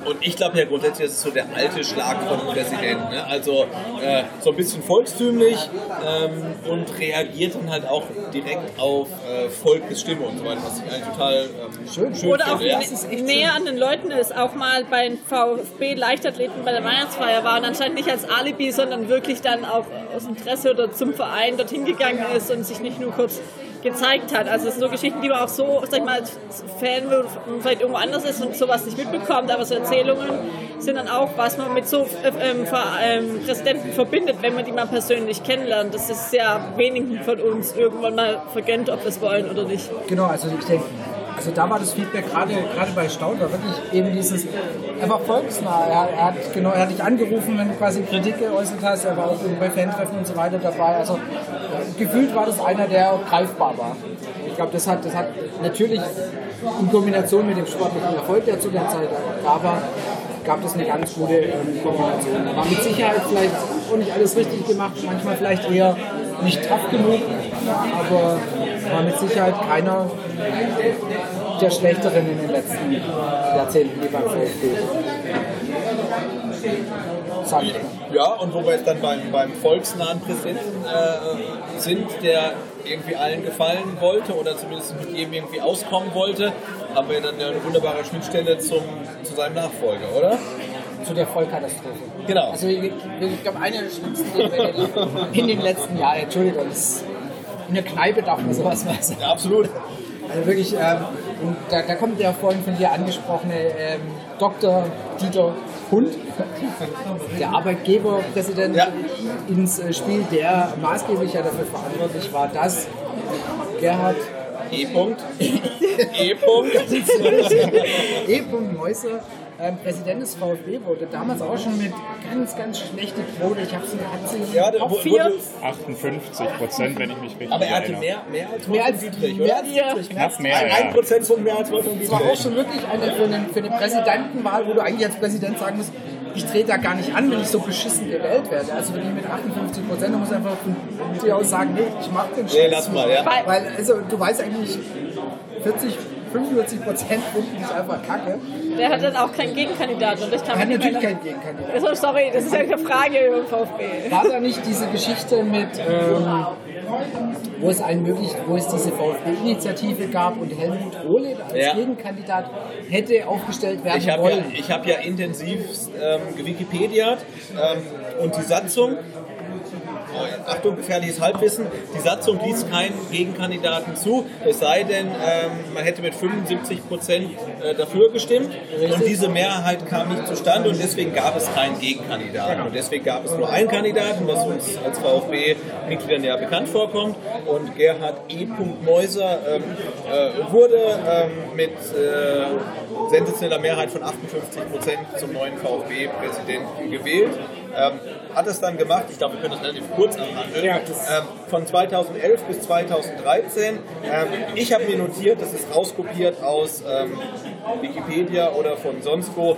und ich glaube ja grundsätzlich, das ist so der alte Schlag von Präsidenten. Ne? Also äh, so ein bisschen volkstümlich ähm, und reagiert dann halt auch direkt auf äh, Volkesstimme und so weiter, was ich eigentlich total ähm, schön, schön Oder auch finde. Ja. nä- näher an den Leuten ist, auch mal bei den VfB Leichtathleten bei der Weihnachtsfeier war und anscheinend nicht als Alibi, sondern wirklich dann auch aus Interesse oder zum Verein dorthin gegangen ist und sich nicht nur kurz gezeigt hat. Also es sind so Geschichten, die man auch so, sag ich mal, als Fan vielleicht irgendwo anders ist und sowas nicht mitbekommt, aber so Erzählungen sind dann auch, was man mit so äh, ähm, ähm, Präsidenten verbindet, wenn man die mal persönlich kennenlernt. Das ist ja wenigen von uns irgendwann mal vergönnt, ob wir es wollen oder nicht. Genau, also ich denke, also da war das Feedback gerade gerade bei Staud war wirklich eben dieses, er war volksnah, er, er hat genau, er hat dich angerufen, wenn du quasi Kritik geäußert hast, er war auch bei Fantreffen und so weiter dabei, also gefühlt war das einer, der greifbar war. Ich glaube, das hat, das hat natürlich in Kombination mit dem sportlichen Erfolg, der zu der Zeit da war, gab das eine ganz gute ähm, Kombination. War mit Sicherheit vielleicht auch nicht alles richtig gemacht, manchmal vielleicht eher nicht tough genug, aber war mit Sicherheit keiner der Schlechteren in den letzten Jahrzehnten wie beim VfB. Ja, und wo wir jetzt dann beim, beim volksnahen Präsidenten äh, sind, der irgendwie allen gefallen wollte oder zumindest mit jedem irgendwie auskommen wollte, haben wir dann eine wunderbare Schnittstelle zum, zu seinem Nachfolger, oder? Zu der Vollkatastrophe. Genau. Also ich, ich glaube, eine der schlimmsten in den letzten Jahren, Entschuldigung, das, in der Kneipe darf man sowas mal sagen. Ja, absolut. Also wirklich, ähm, und da, da kommt der vorhin von dir angesprochene ähm, Dr. Dieter Hund, der Arbeitgeberpräsident, Ja. ins äh, Spiel, der maßgeblich ja dafür verantwortlich war, dass Gerhard E-Punkt. E-Punkt. E. Mäuser ähm, Präsident des VfB wurde. Damals auch schon mit ganz, ganz schlechter Quote. Ich habe sie, hat sie Ja, vier. wurde- 58 Prozent, wenn ich mich richtig aber er hatte erinnere. mehr, mehr als Mehr als, Wolfgang Dietrich, mehr oder? als Dietrich, mehr als Knapp mehr, Ein, ja. ein Prozentpunkt mehr als Wolfgang Das war auch Dietrich. schon wirklich eine für eine, für eine Präsidentenwahl, wo du eigentlich als Präsident sagen musst, ich trete da gar nicht an, wenn ich so beschissen gewählt werde. Also wirklich mit 58 Prozent, du musst einfach von dir aus sagen, nee, ich mach den Scheiß. Nee, lass mal, ja. Weil- Weil, also du weißt eigentlich, 40, 45 Prozent finden dich einfach kacke. Der hat dann auch keinen Gegenkandidaten. Und ich kann Er hat mich natürlich nicht keinen Gegenkandidaten. Also, sorry, das ist ja eine Frage über den VfB. War da nicht diese Geschichte mit, ähm, wo es einen möglich, wo es diese VfB-Initiative gab und Helmut Rohle als Ja. Gegenkandidat hätte aufgestellt werden Ich habe ja, wollen? ich hab ja intensiv ähm, gewikipediat ähm, und die Satzung, Achtung, gefährliches Halbwissen, die Satzung ließ keinen Gegenkandidaten zu, es sei denn, ähm, man hätte mit 75 Prozent äh, dafür gestimmt und diese Mehrheit kam nicht zustande und deswegen gab es keinen Gegenkandidaten. Und deswegen gab es nur einen Kandidaten, was uns als VfB-Mitgliedern ja bekannt vorkommt. Und Gerhard E. Mäuser ähm, äh, wurde ähm, mit äh, sensationeller Mehrheit von 58 Prozent zum neuen VfB-Präsidenten gewählt. Ähm, hat es dann gemacht, ich glaube, wir können das relativ kurz abhandeln, Ja, ähm, von 2011 bis 2013. Ähm, ich habe mir notiert, das ist rauskopiert aus ähm, Wikipedia oder von sonst wo,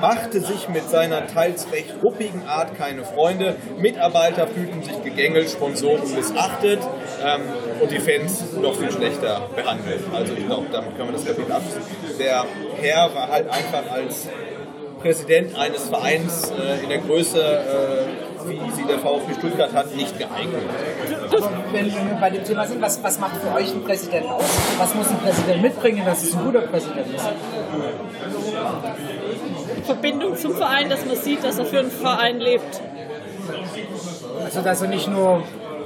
machte sich mit seiner teils recht ruppigen Art keine Freunde, Mitarbeiter fühlten sich gegängelt, Sponsoren missachtet ähm, und die Fans noch viel schlechter behandelt. Also ich glaube, damit können wir das Kapitel abschließen. Der Herr war halt einfach als Präsident eines Vereins äh, in der Größe, äh, wie sie der VfB Stuttgart hat, nicht geeignet. Wenn wir bei dem Thema sind, was, was macht für euch ein Präsident aus? Was muss ein Präsident mitbringen, dass es ein guter Präsident ist? Verbindung zum Verein, dass man sieht, dass er für einen Verein lebt. Also, dass er nicht nur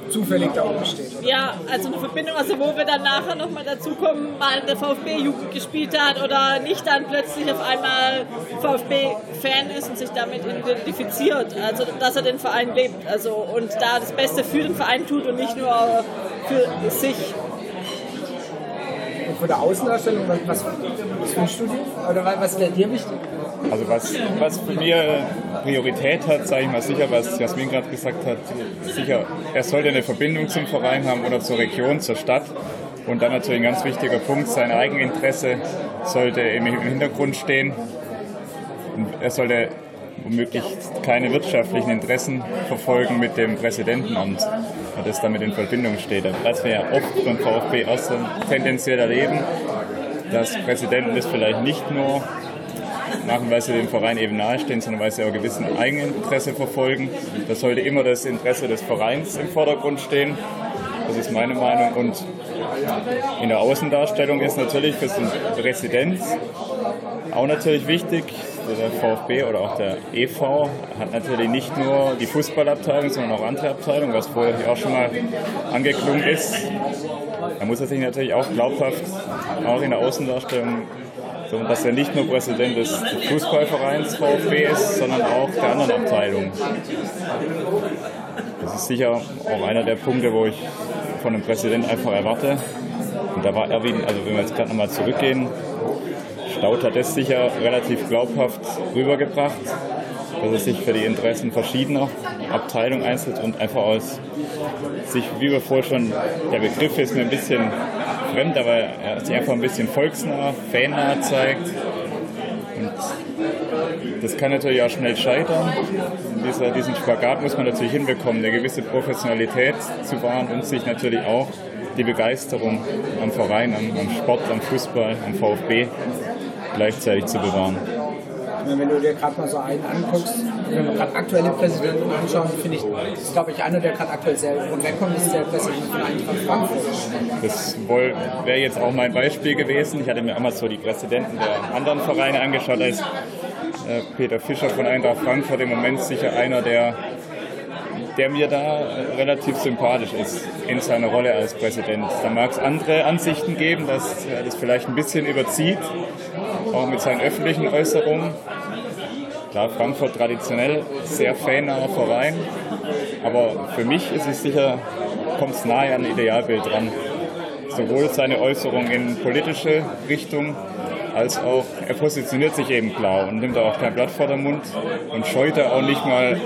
zufällig da oben steht. Ja, also eine Verbindung, also wo wir dann nachher nochmal dazu kommen, mal in der VfB-Jugend gespielt hat oder nicht dann plötzlich auf einmal VfB-Fan ist und sich damit identifiziert. Also dass er den Verein lebt also und da das Beste für den Verein tut und nicht nur für sich. Von der Außendarstellung, was, was, wünschst du dir? Oder was, wäre dir wichtig? Also was, was für mir Priorität hat, sage ich mal sicher, was Jasmin gerade gesagt hat, sicher, er sollte eine Verbindung zum Verein haben oder zur Region, zur Stadt. Und dann natürlich ein ganz wichtiger Punkt, sein Eigeninteresse sollte im Hintergrund stehen. Er sollte womöglich keine wirtschaftlichen Interessen verfolgen mit dem Präsidentenamt, das damit in Verbindung steht. Was wir ja oft beim VfB auch so tendenziell erleben, dass Präsidenten das vielleicht nicht nur machen, weil sie dem Verein eben nahestehen, sondern weil sie auch gewissen Eigeninteresse verfolgen. Da sollte immer das Interesse des Vereins im Vordergrund stehen. Das ist meine Meinung. Und in der Außendarstellung ist natürlich für so einen Präsident auch natürlich wichtig. Der VfB oder auch der EV hat natürlich nicht nur die Fußballabteilung, sondern auch andere Abteilungen, was vorher auch schon mal angeklungen ist. Da muss er sich natürlich auch glaubhaft, auch in der Außendarstellung dass er nicht nur Präsident des Fußballvereins VfB ist, sondern auch der anderen Abteilung. Das ist sicher auch einer der Punkte, wo ich von einem Präsident einfach erwarte. Und da war Erwin, also wenn wir jetzt gerade nochmal zurückgehen, Staud hat das sicher relativ glaubhaft rübergebracht, dass er sich für die Interessen verschiedener Abteilungen einsetzt und einfach aus sich, wie wir vorher schon, der Begriff ist mir ein bisschen fremd, aber er sich einfach ein bisschen volksnah, fannah zeigt. Und das kann natürlich auch schnell scheitern. Dieser, diesen Spagat muss man natürlich hinbekommen, eine gewisse Professionalität zu wahren und sich natürlich auch die Begeisterung am Verein, am, am Sport, am Fußball, am VfB gleichzeitig zu bewahren. Wenn du dir gerade mal so einen anguckst, wenn wir gerade aktuelle Präsidenten anschauen, finde ich, das ist glaube ich einer, der gerade aktuell sehr gut wegkommt, ist der Präsident von Eintracht Frankfurt. Das wäre jetzt auch mein Beispiel gewesen. Ich hatte mir einmal so die Präsidenten der anderen Vereine angeschaut. Da ist äh, Peter Fischer von Eintracht Frankfurt im Moment sicher einer der der mir da relativ sympathisch ist in seiner Rolle als Präsident. Da mag es andere Ansichten geben, dass er das vielleicht ein bisschen überzieht, auch mit seinen öffentlichen Äußerungen. Klar, Frankfurt traditionell sehr fannaher Verein, aber für mich ist es sicher, kommt es nahe an Idealbild dran. Sowohl seine Äußerungen in politische Richtung, als auch, er positioniert sich eben klar und nimmt auch kein Blatt vor den Mund und scheut er auch nicht mal,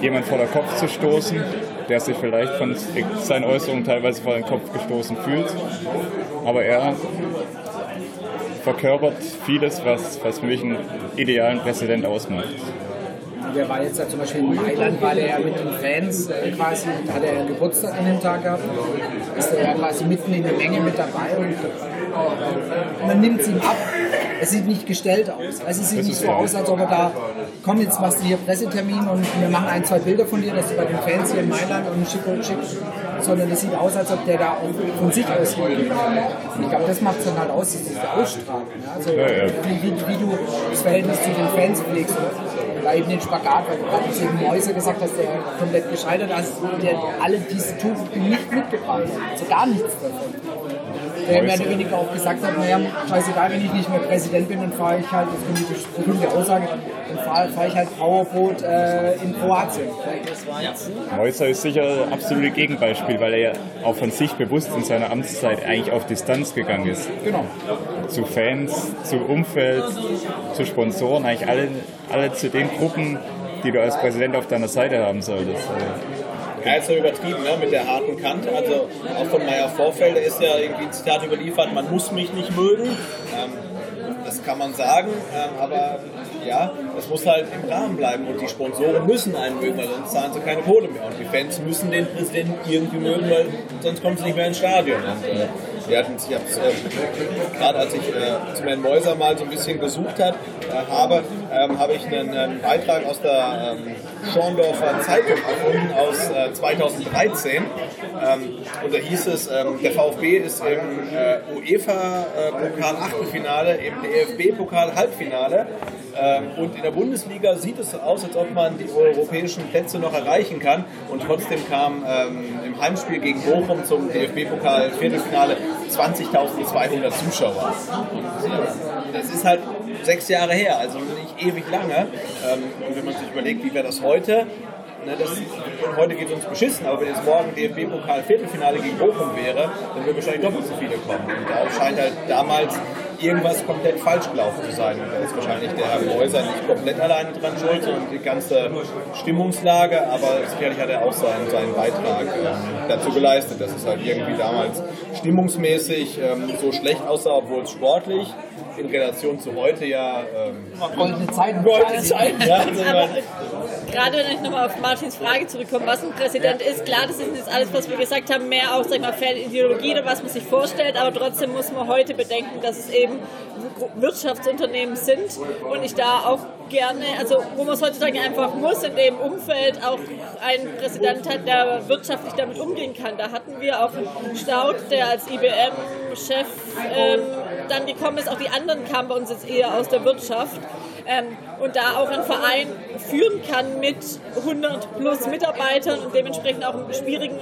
jemand vor den Kopf zu stoßen, der sich vielleicht von seinen Äußerungen teilweise vor den Kopf gestoßen fühlt. Aber er verkörpert vieles, was, was für mich einen idealen Präsident ausmacht. Der war jetzt ja zum Beispiel in Mailand, war der ja mit den Fans äh, quasi, hat er Geburtstag an dem Tag gehabt, ist er ja quasi mitten in der Menge mit dabei und man nimmt es ihm ab. Es sieht nicht gestellt aus. Also es sieht nicht so aus, als ob er da, komm, jetzt machst du hier Pressetermin und wir machen ein, zwei Bilder von dir, dass du bei den Fans hier in Mailand und schick und schick. Sondern es sieht aus, als ob der da auch von sich aus hingeht. Und ich glaube, das macht es dann halt aus, diese Ausstrahlung. Also wie, wie, wie du das Verhältnis zu den Fans pflegst. Oder eben den Spagat, weil du gerade eben Mäuse gesagt hast, der komplett gescheitert ist, der alle diese Tugenden nicht mitgebracht hat. Also gar nichts davon der mehr oder weniger auch gesagt hat, naja, scheißegal, wenn ich nicht mehr Präsident bin, dann fahre ich halt, das ist eine berühmte Aussage, dann fahre, fahre ich halt Powerboot äh, in Kroatien. Häuser ist sicher ein absolutes Gegenbeispiel, weil er ja auch von sich bewusst in seiner Amtszeit eigentlich auf Distanz gegangen ist. Genau. Zu Fans, zu Umfeld, zu Sponsoren, eigentlich alle, alle zu den Gruppen, die du als Präsident auf deiner Seite haben solltest. Ja, ist ja übertrieben ne, mit der harten Kante. Also auch von Meyer Vorfelder ist ja irgendwie ein Zitat überliefert, man muss mich nicht mögen. Ähm, das kann man sagen, ähm, aber ja, das muss halt im Rahmen bleiben und die Sponsoren müssen einen mögen, weil sonst zahlen sie keine Kohle mehr. Und die Fans müssen den Präsidenten irgendwie mögen, weil sonst kommen sie nicht mehr ins Stadion. Und, äh, wir hatten, ich äh, gerade als ich äh, zu Herrn Mäuser mal so ein bisschen gesucht hat, äh, habe, ähm, habe ich einen, einen, Beitrag aus der ähm, Schorndorfer Zeitung gefunden aus 2013. Äh, ähm, und da hieß es, ähm, der VfB ist im äh, UEFA-Pokal-Achtelfinale, im DFB-Pokal-Halbfinale ähm, und in der Bundesliga sieht es aus, als ob man die europäischen Plätze noch erreichen kann. Und trotzdem kam im Heimspiel gegen Bochum zum DFB-Pokal-Viertelfinale 20.200 Zuschauer. Das ist halt sechs Jahre her, also nicht ewig lange. Ähm, und wenn man sich überlegt, wie wäre das heute, Ne, das, heute geht es uns beschissen, aber wenn jetzt morgen DFB-Pokal-Viertelfinale gegen Bochum wäre, dann würden wahrscheinlich doppelt so viele kommen. Und da scheint halt damals irgendwas komplett falsch gelaufen zu sein. Und da ist wahrscheinlich der Herr Mäuser nicht komplett alleine dran schuld, sondern die ganze Stimmungslage, aber sicherlich hat er auch seinen, seinen Beitrag ähm, dazu geleistet, dass es halt irgendwie damals stimmungsmäßig ähm, so schlecht aussah, obwohl es sportlich in Relation zu heute ja ähm, goldene Zeiten. Goldene Zeiten, ja. Also gerade wenn ich nochmal auf Martins Frage zurückkomme, was ein Präsident ist, klar, das ist jetzt alles, was wir gesagt haben, mehr auch, sag ich mal, Ideologie oder was man sich vorstellt, aber trotzdem muss man heute bedenken, dass es eben Wirtschaftsunternehmen sind und ich da auch gerne, also wo man es heutzutage einfach muss, in dem Umfeld auch einen Präsident hat, der wirtschaftlich damit umgehen kann. Da hatten wir auch Staud, der als IBM-Chef ähm, dann gekommen ist, auch die anderen kamen bei uns jetzt eher aus der Wirtschaft ähm, und da auch einen Verein führen kann mit 100 plus Mitarbeitern und dementsprechend auch einen schwierigen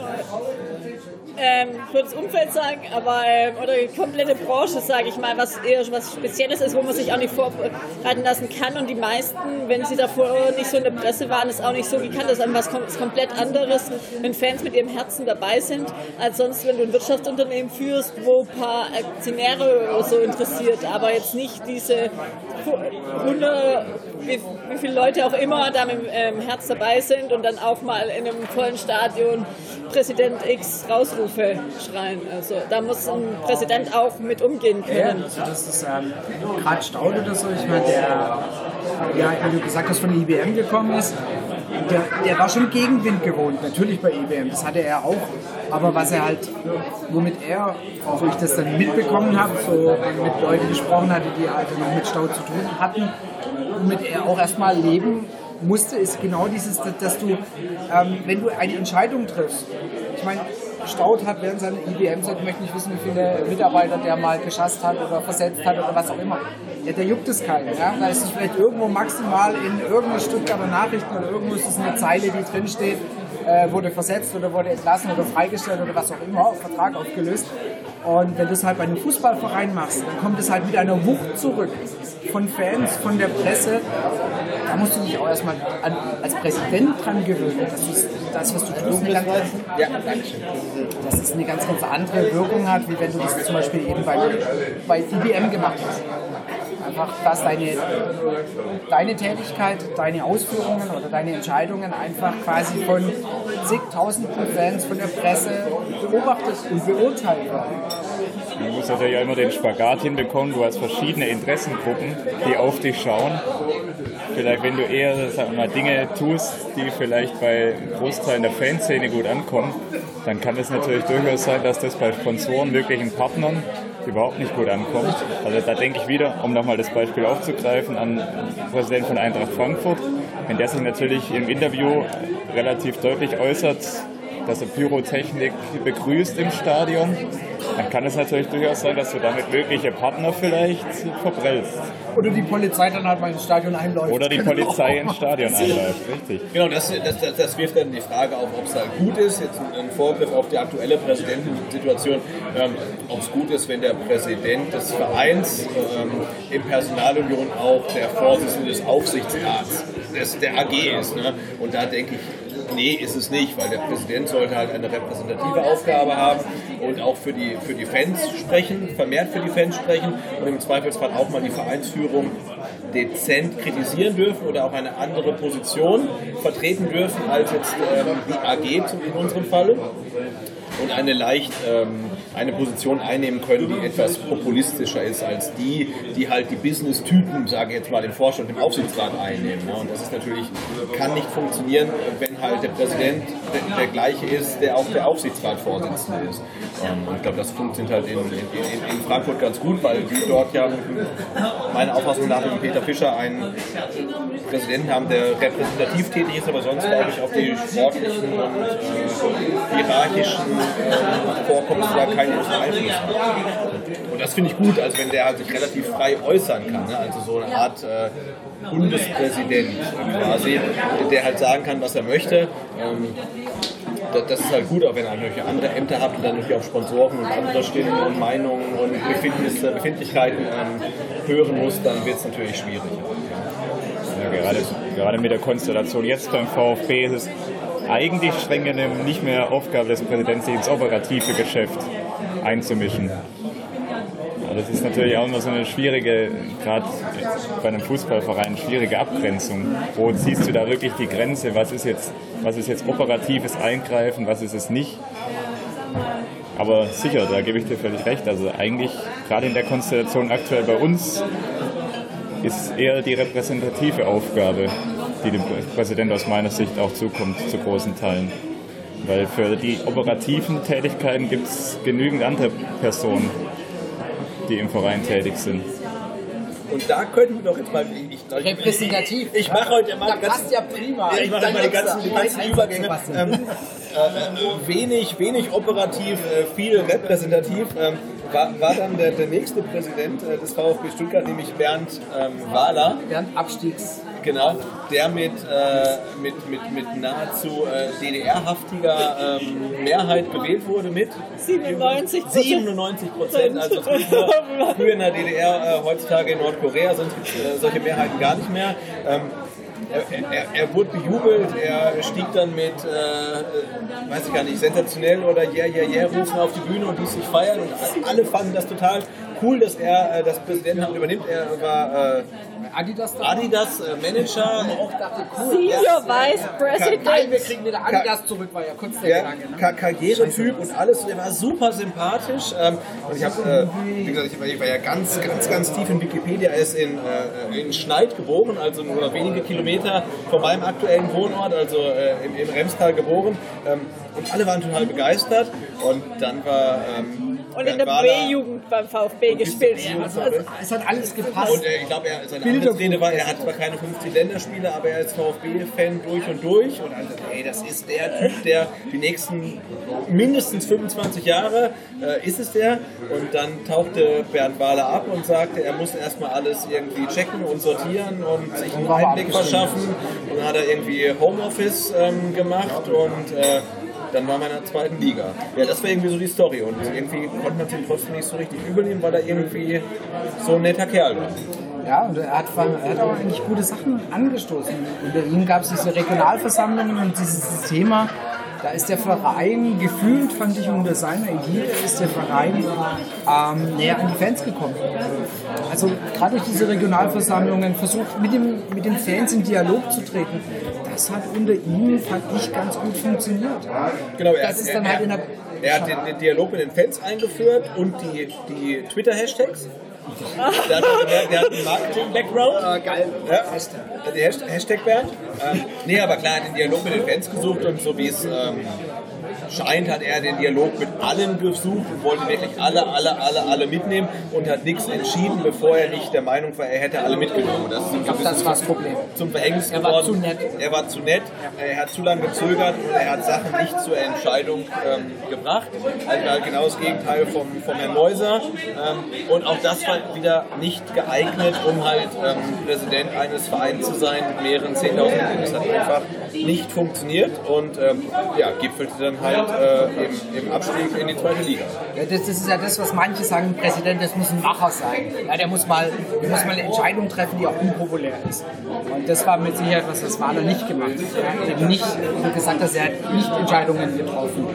ähm, würde das Umfeld sagen, aber ähm, oder die komplette Branche, sage ich mal, was eher was Spezielles ist, wo man sich auch nicht vorbereiten lassen kann. Und die meisten, wenn sie davor nicht so in der Presse waren, ist auch nicht so gekannt. Das ist was komplett anderes, wenn Fans mit ihrem Herzen dabei sind, als sonst, wenn du ein Wirtschaftsunternehmen führst, wo ein paar Aktionäre so interessiert, aber jetzt nicht diese 100, wie, wie viele Leute auch immer da mit dem ähm, Herz dabei sind und dann auch mal in einem vollen Stadion Präsident X Rausrufe schreien. Also da muss ein Präsident auch mit umgehen können. Ja, also das ist ähm, gerade Staud oder so, ich meine, der, ja, wie du gesagt hast, von der IBM gekommen ist, der, der war schon Gegenwind gewohnt, natürlich bei IBM, das hatte er auch. Aber was er halt, womit er, wo ich das dann mitbekommen habe, so mit Leuten gesprochen hatte, die also noch mit Stau zu tun hatten, womit er auch erstmal leben musste, ist genau dieses, dass du, ähm, wenn du eine Entscheidung triffst, ich meine, Staud hat während seiner IBM-Zeit, möchte nicht wissen, wie viele Mitarbeiter der mal geschasst hat oder versetzt hat oder was auch immer. Ja, der juckt es keinen. Ja? Da ist es vielleicht irgendwo maximal in irgendeiner Stuttgarter Nachrichten oder irgendwo ist es eine Zeile, die drinsteht, äh, wurde versetzt oder wurde entlassen oder freigestellt oder was auch immer, Vertrag aufgelöst. Und wenn du es halt bei einem Fußballverein machst, dann kommt es halt mit einer Wucht zurück von Fans, von der Presse. Da musst du dich auch erstmal an, als Präsident dran gewöhnen, dass du das, was du tust, eine ganz, ja, dass es eine ganz, ganz andere Wirkung hat, wie wenn du das zum Beispiel eben bei, bei IBM gemacht hast. Einfach, dass deine, deine Tätigkeit, deine Ausführungen oder deine Entscheidungen einfach quasi von zigtausenden Fans, von der Presse beobachtet und beurteilt werden. Du musst natürlich ja immer den Spagat hinbekommen. Du hast verschiedene Interessengruppen, die auf dich schauen. Vielleicht, wenn du eher wir mal, Dinge tust, die vielleicht bei Großteilen der Fanszene gut ankommen, dann kann es natürlich durchaus sein, dass das bei Sponsoren, wirklichen Partnern überhaupt nicht gut ankommt. Also da denke ich wieder, um nochmal das Beispiel aufzugreifen, an Präsident von Eintracht Frankfurt. Wenn der sich natürlich im Interview relativ deutlich äußert, dass er Pyrotechnik begrüßt im Stadion, dann kann es natürlich durchaus sein, dass du damit mögliche Partner vielleicht verprellst. Oder die Polizei dann halt mal ins Stadion einläuft. Oder die Polizei ins Stadion einläuft, richtig. Genau, das, das, das, das wirft dann die Frage auf, ob es halt gut ist, jetzt ein Vorgriff auf die aktuelle Präsidentensituation, ähm, ob es gut ist, wenn der Präsident des Vereins ähm, in Personalunion auch der Vorsitzende des Aufsichtsrats des, der AG ist. Ne? Und da denke ich, nee, ist es nicht, weil der Präsident sollte halt eine repräsentative Aufgabe haben und auch für die, für die Fans sprechen, vermehrt für die Fans sprechen und im Zweifelsfall auch mal die Vereinsführung dezent kritisieren dürfen oder auch eine andere Position vertreten dürfen als jetzt ähm, die AG in unserem Falle. Und eine leicht ähm, eine Position einnehmen können, die etwas populistischer ist als die, die halt die Business-Typen, sage ich jetzt mal, im Vorstand, im Aufsichtsrat einnehmen. Ne? Und das ist natürlich, kann nicht funktionieren, wenn halt der Präsident der, der gleiche ist, der auch der Aufsichtsratsvorsitzende ist. Ähm, und ich glaube, das funktioniert halt in, in, in, Frankfurt ganz gut, weil die dort ja meiner Auffassung nach mit Peter Fischer einen Präsidenten haben, der repräsentativ tätig ist, aber sonst glaube ich auf die sportlichen und äh, hierarchischen äh, Vorkommnisse keinen Einfluss hat. Und das finde ich gut, also wenn der halt sich relativ frei äußern kann, ne? also so eine Art äh, Bundespräsident quasi, der halt sagen kann, was er möchte. Ähm, das ist halt gut, auch wenn er natürlich andere Ämter hat und dann natürlich auf Sponsoren und andere Stimmen und Meinungen und Befindlichkeiten ähm, hören muss, dann wird es natürlich schwierig. Ja, gerade, gerade mit der Konstellation jetzt beim VfB ist es eigentlich streng genommen nicht mehr Aufgabe des Präsidenten, sich ins operative Geschäft einzumischen. das ist natürlich auch immer so eine schwierige, gerade bei einem Fußballverein, schwierige Abgrenzung. Wo ziehst du da wirklich die Grenze? Was ist jetzt, was ist jetzt operatives Eingreifen, was ist es nicht? Aber sicher, da gebe ich dir völlig recht. Also eigentlich, gerade in der Konstellation aktuell bei uns, ist eher die repräsentative Aufgabe, die dem Präsident aus meiner Sicht auch zukommt, zu großen Teilen. Weil für die operativen Tätigkeiten gibt es genügend andere Personen, die im Verein tätig sind. Und da könnten wir doch jetzt mal. Ich, ich, Repräsentativ. Ich, ich mache heute mal. Das passt ja prima. Ich mache mal die ganzen, die ganzen Übergänge. Ähm, äh, wenig, wenig operativ, äh, viel repräsentativ. Ähm, war, war dann der, der nächste Präsident äh, des VfB Stuttgart, nämlich Bernd ähm, Wahler. Bernd Abstiegs. Genau, der mit, äh, mit, mit, mit nahezu äh, DDR-haftiger ähm, Mehrheit gewählt wurde mit 97 97 Prozent. Also früher, früher in der DDR, äh, heutzutage in Nordkorea sind äh, solche Mehrheiten gar nicht mehr. Ähm, er, er, er, wurde bejubelt, er stieg dann mit, äh, weiß ich gar nicht, sensationell oder yeah, yeah, yeah rufen auf die Bühne und ließ sich feiern und alle fanden das total cool, dass er äh, das Präsidentenamt übernimmt. Er war äh, Adidas, Adidas äh, Manager. Dachte, cool. Senior Vice President. Nein, wir kriegen wieder Adidas zurück, war ja kurz der ja, Gedanke. Ne? Karrieretyp und alles. Er war super sympathisch. Ähm, und ich habe, äh, wie gesagt, ich war, ich war, ja ganz, ganz, ganz tief in Wikipedia. Er ist in, äh, in Schneid geboren, also nur wenige Kilometer von meinem aktuellen Wohnort, also äh, im, im Remstal geboren. Ähm, und alle waren total begeistert. Und dann war ähm, und in der B-Jugend beim VfB gespielt. Also, es hat alles gepasst. Und äh, ich glaube, seine Amtsrede war, er hat zwar keine 50 Länderspiele, aber er ist VfB-Fan durch und durch. Und also, ey, das ist der Typ, der die nächsten mindestens 25 Jahre äh, ist es der. Und dann tauchte Bernd Wahler ab und sagte, er muss erstmal alles irgendwie checken und sortieren und sich einen Einblick verschaffen. Und dann hat er irgendwie Homeoffice ähm, gemacht und äh, dann war man in der zweiten Liga. Ja, das war irgendwie so die Story und irgendwie konnte man ihn trotzdem nicht so richtig übernehmen, weil er irgendwie so ein netter Kerl war. Ja, und er hat, er hat auch eigentlich gute Sachen angestoßen. Unter ihm gab es diese Regionalversammlungen und dieses Thema, da ist der Verein gefühlt, fand ich unter seiner Ägide, ist der Verein ähm, näher an die Fans gekommen. Also gerade durch diese Regionalversammlungen versucht mit, dem, mit den Fans in Dialog zu treten. Das hat unter ihm, fand ich, ganz gut funktioniert. Genau, er, das ist dann halt in der er hat den, den, Dialog mit den Fans eingeführt und die, die Twitter-Hashtags. Der hat, der hat einen Marketing-Background. Ah, geil. Ja, Hashtag, Hashtag Bernd. Ähm, nee, aber klar, er hat den Dialog mit den Fans gesucht und so wie es ähm, scheint, hat er den Dialog mit allen gesucht und wollte wirklich alle, alle, alle, alle mitnehmen und hat nichts entschieden, bevor er nicht der Meinung war, er hätte alle mitgenommen. Das, ich glaube, das war das Problem. Zum Verhängnis er geworden. war zu nett. Er war zu nett, er hat zu lange gezögert und er hat Sachen nicht zur Entscheidung ähm, gebracht. Also genau das Gegenteil vom, vom Herrn Neuser. Ähm, und auch das war wieder nicht geeignet, um halt ähm, Präsident eines Vereins zu sein mit mehreren 10.000 Mitgliedern. Das hat einfach nicht funktioniert und ähm, ja, gipfelte dann halt äh, im, im, Abstieg in die zweite Liga. Ja, das, das, ist ja das, was manche sagen, Präsident, das muss ein Macher sein. Ja, der, muss mal, der muss mal eine Entscheidung treffen, die auch unpopulär ist. Und das war mit Sicherheit was, das Wahler nicht gemacht hat. Er hat nicht, gesagt hast, er nicht Entscheidungen getroffen.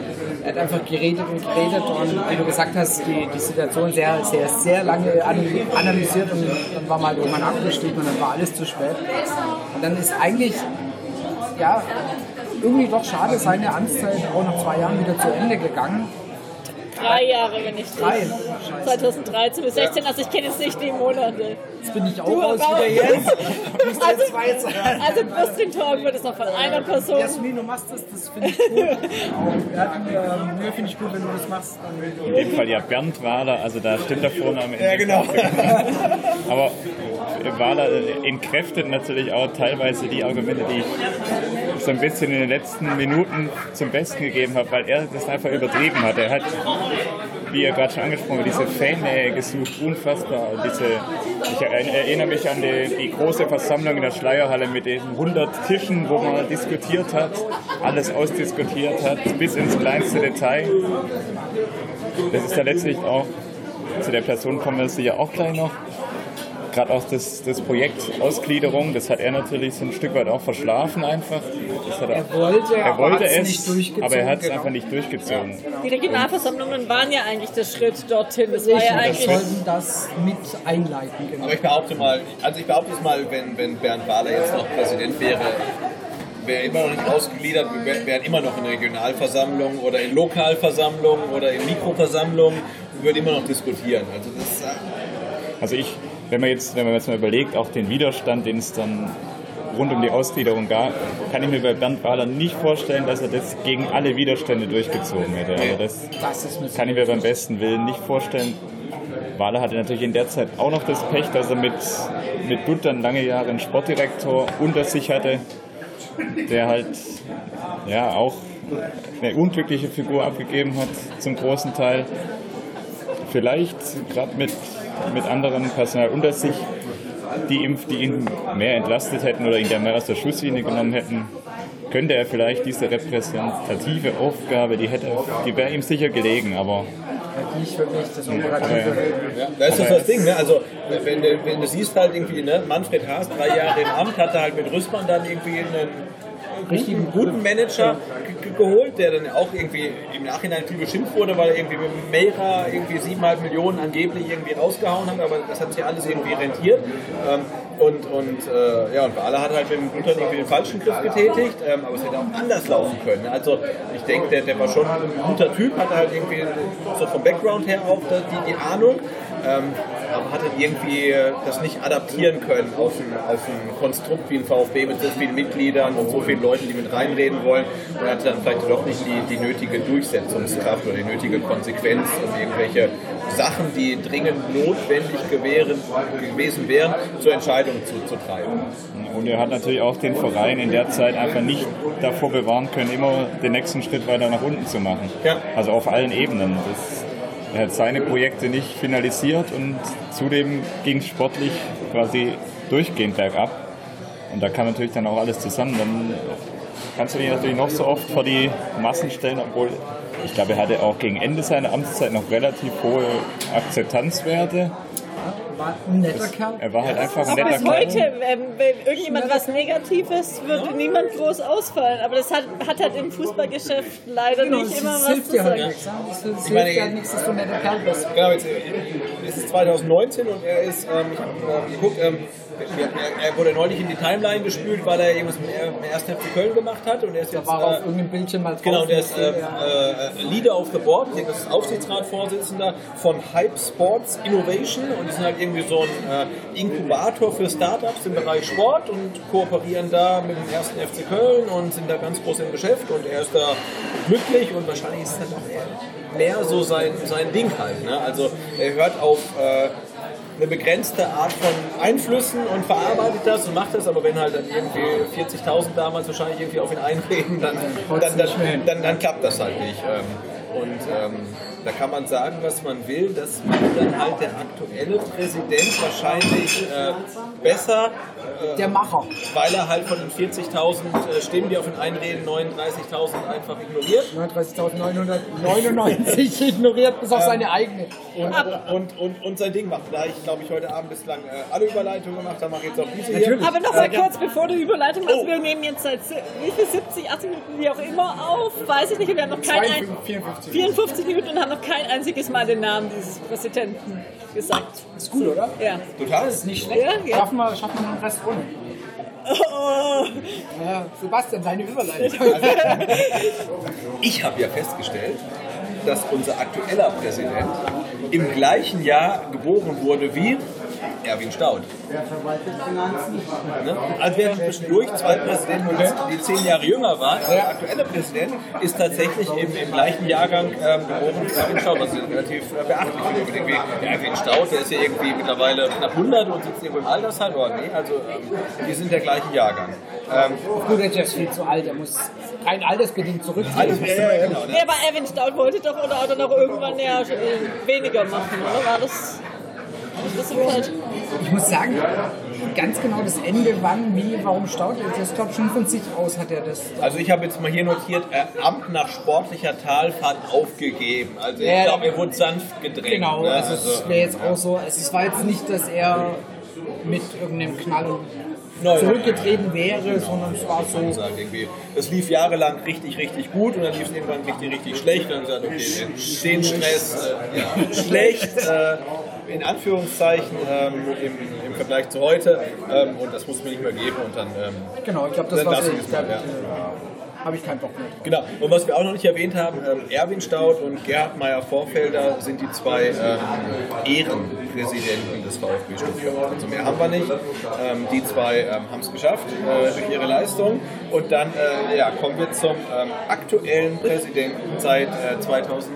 Er hat einfach geredet und geredet und wie du gesagt hast, die, die Situation sehr, sehr, sehr lange analysiert und dann war mal irgendwann abgestiegen und dann war alles zu spät. Und dann ist eigentlich, ja, irgendwie doch schade, seine Amtszeit auch nach zwei Jahren wieder zu Ende gegangen. Drei Jahre, wenn ich Drei. Nicht. 2013 bis 16, also ich kenne jetzt nicht die Monate. Jetzt bin ich auch Du raus wieder jetzt. Müsste Also, jetzt zwei sein. also Brustin Talk wird es noch von einer Person. Jasmin, du machst das, das finde ich gut. Auch, ja, ähm, nee, finde ich gut, wenn du das machst. In dem Fall ja Bernd Wahler, also da stimmt der Vorname. Ja, genau. Aber Wahler äh, entkräftet natürlich auch teilweise die Argumente, die ich so ein bisschen in den letzten Minuten zum Besten gegeben habe, weil er das einfach übertrieben hat. Er hat, wie er gerade schon angesprochen hat, diese Fannähe gesucht, unfassbar. Diese, ich erinnere mich an die, die große Versammlung in der Schleierhalle mit den 100 Tischen, wo man diskutiert hat, alles ausdiskutiert hat, bis ins kleinste Detail. Das ist ja letztlich auch, zu der Person kommen wir sicher auch gleich noch, gerade auch das, das Projekt Ausgliederung, das hat er natürlich so ein Stück weit auch verschlafen einfach. Das hat Er wollte, er wollte es, nicht durchgezogen, aber er hat es genau. einfach nicht durchgezogen. Die Regionalversammlungen waren ja eigentlich der Schritt dorthin. Das war ja wir eigentlich. sollten das mit einleiten. Genau. Aber ich behaupte mal, also ich behaupte es mal, wenn, wenn Bernd Wahler jetzt noch Präsident wäre, wäre immer noch nicht ausgegliedert, wir wären immer noch in Regionalversammlungen oder in Lokalversammlungen oder in Mikroversammlungen und würden immer noch diskutieren. Also das äh, Also ich, wenn man jetzt, wenn man jetzt mal überlegt, auch den Widerstand, den es dann rund um die Ausgliederung gab, kann ich mir bei Bernd Wahler nicht vorstellen, dass er das gegen alle Widerstände durchgezogen hätte. Also das kann ich mir beim besten Willen nicht vorstellen. Wahler hatte natürlich in der Zeit auch noch das Pech, dass er mit, mit dann lange Jahre einen Sportdirektor unter sich hatte, der halt ja auch eine unglückliche Figur abgegeben hat, zum großen Teil. Vielleicht gerade mit, mit anderen Personal unter sich, die ihm, die ihn mehr entlastet hätten oder ihn da mehr aus der Schusslinie genommen hätten, könnte er vielleicht diese repräsentative Aufgabe, die hätte, die wäre ihm sicher gelegen, aber nicht wirklich das Operative. Ja, da ist das das Ding, ne? Also wenn du, wenn du siehst halt irgendwie, ne, Manfred Haas, drei Jahre im Amt, hat er halt mit Rüssmann dann irgendwie einen richtigen guten Manager ge- ge- geholt, der dann auch irgendwie im Nachhinein viel beschimpft wurde, weil er irgendwie mit Mera irgendwie siebeneinhalb Millionen angeblich irgendwie rausgehauen hat, aber das hat sich alles irgendwie rentiert. Ähm, und und äh, ja, und Wahler hat halt mit dem Blut irgendwie den falschen Griff getätigt, ähm, aber es hätte auch anders laufen können. Also ich denke, der, der war schon ein guter Typ, hatte halt irgendwie so vom Background her auch die, die Ahnung. Ähm, aber hat dann irgendwie das nicht adaptieren können auf ein, auf ein Konstrukt wie ein VfB mit so vielen Mitgliedern und so vielen Leuten, die mit reinreden wollen und hatte dann vielleicht doch nicht die, die nötige Durchsetzungskraft oder die nötige Konsequenz, um irgendwelche Sachen, die dringend notwendig gewähren, gewesen wären, zur Entscheidung zu, zu treiben. Und er hat natürlich auch den Verein in der Zeit einfach nicht davor bewahren können, immer den nächsten Schritt weiter nach unten zu machen. Ja. Also auf allen Ebenen. Das, er hat seine Projekte nicht finalisiert und zudem ging es sportlich quasi durchgehend bergab. Und da kam natürlich dann auch alles zusammen. Dann kannst du dich natürlich noch so oft vor die Massen stellen, obwohl ich glaube, er hatte auch gegen Ende seiner Amtszeit noch relativ hohe Akzeptanzwerte. War ein netter Kerl. Er war halt einfach ein netter bis Kerl. heute, ähm, wenn irgendjemand was Negatives, würde niemand groß ausfallen. Aber das hat, hat halt im Fußballgeschäft leider Genau, nicht immer was hilft zu dir halt sagen. ja. Das hilft meine, dir halt nichts, dass du ein netter Kerl bist. Genau, jetzt es ist 2019 und er ist, ähm, ich habe äh, geguckt, ähm, er, er wurde neulich in die Timeline gespült, weil er irgendwas mit dem ersten FC Köln gemacht hat und er ist Da jetzt war auf äh, irgendeinem Bildschirm mal drauf. Genau, der ist äh, Ja. äh, Leader of the Board, ich denke, das ist Aufsichtsratsvorsitzender von Hype Sports Innovation und die sind halt irgendwie so ein äh, Inkubator für Startups im Bereich Sport und kooperieren da mit dem ersten FC Köln und sind da ganz groß im Geschäft und er ist da glücklich und wahrscheinlich ist das auch mehr so sein, sein Ding halt. Ne? Also er hört auf äh, eine begrenzte Art von Einflüssen und verarbeitet das und macht das, aber wenn halt dann irgendwie 40.000 damals wahrscheinlich irgendwie auf ihn einreden, dann, dann, dann, dann, dann klappt das halt nicht. Ähm, Und ähm, da kann man sagen, was man will, das macht dann halt der aktuelle Präsident wahrscheinlich äh, besser, Der Macher. weil er halt von den 40.000 äh, Stimmen, die auf ihn einreden, 39.000 einfach ignoriert. 39.999 ignoriert bis auf seine eigene. Und, und, und, und sein Ding macht. Da ich, glaube ich, heute Abend bislang äh, alle Überleitungen gemacht habe, mache ich jetzt auch diese hier. Aber noch mal Äh, kurz, bevor du Überleitung machst, Oh. wir nehmen jetzt seit wie viel, 70, 80 Minuten, wie auch immer auf, weiß ich nicht, und wir haben noch kein ein, 54. 54 Minuten und haben noch kein einziges Mal den Namen dieses Präsidenten gesagt. Ist gut, oder? Ja. Total. Ist nicht schlecht. Ja, ja. Schaffen, wir, schaffen wir ohne. Oh, Ja, Sebastian, deine Überleitung. Ich habe ja festgestellt, dass unser aktueller Präsident im gleichen Jahr geboren wurde wie Erwin Staud. Ne? Also während zwischendurch zwei Präsidenten, die zehn Jahre jünger waren, der aktuelle Präsident ist tatsächlich im, im gleichen Jahrgang ähm, geboren wie Erwin Staud, was relativ äh, beachtlich ist. Irgendwie, der Erwin Staud, der ist ja irgendwie mittlerweile knapp 100 und sitzt irgendwo im Altersheim, oder nee, also ähm, die sind der gleichen Jahrgang. Ähm, Gut, der ist viel zu alt. Er muss rein altersbedingt zurücktreten. alles, ja, ja, genau, ne? ja, aber Erwin Staud wollte doch oder hat er noch irgendwann ja äh, weniger machen, oder? War das, das so? Ich muss sagen, ganz genau das Ende, wann, wie, warum staut er. Das glaube schon von sich aus hat er das. Also ich habe jetzt mal hier notiert, äh, Amt nach sportlicher Talfahrt aufgegeben. Also ich Ja, glaube, er wurde sanft gedrängt. Genau, ne? also es wäre jetzt auch so, also es war jetzt nicht, dass er mit irgendeinem Knall Nein, zurückgetreten wäre, sondern es war so. es lief jahrelang richtig, richtig gut und dann lief es irgendwann richtig, richtig schlecht. Und dann gesagt, okay, den, den Stress, äh, ja, schlecht, äh, in Anführungszeichen, ähm, im, im Vergleich zu heute. Ähm, und das muss mir nicht mehr geben. Und dann, ähm, Genau, ich glaube, das war ich ja. Habe ich keinen Bock mehr. drauf. Genau. Und was wir auch noch nicht erwähnt haben, ähm, Erwin Staud und Gerhard Meyer-Vorfelder sind die zwei ähm, Ehrenpräsidenten des VfB Stuttgart. Also mehr haben wir nicht. Ähm, die zwei ähm, haben es geschafft äh, durch ihre Leistung. Und dann äh, ja, kommen wir zum ähm, aktuellen Präsidenten seit äh, 2016.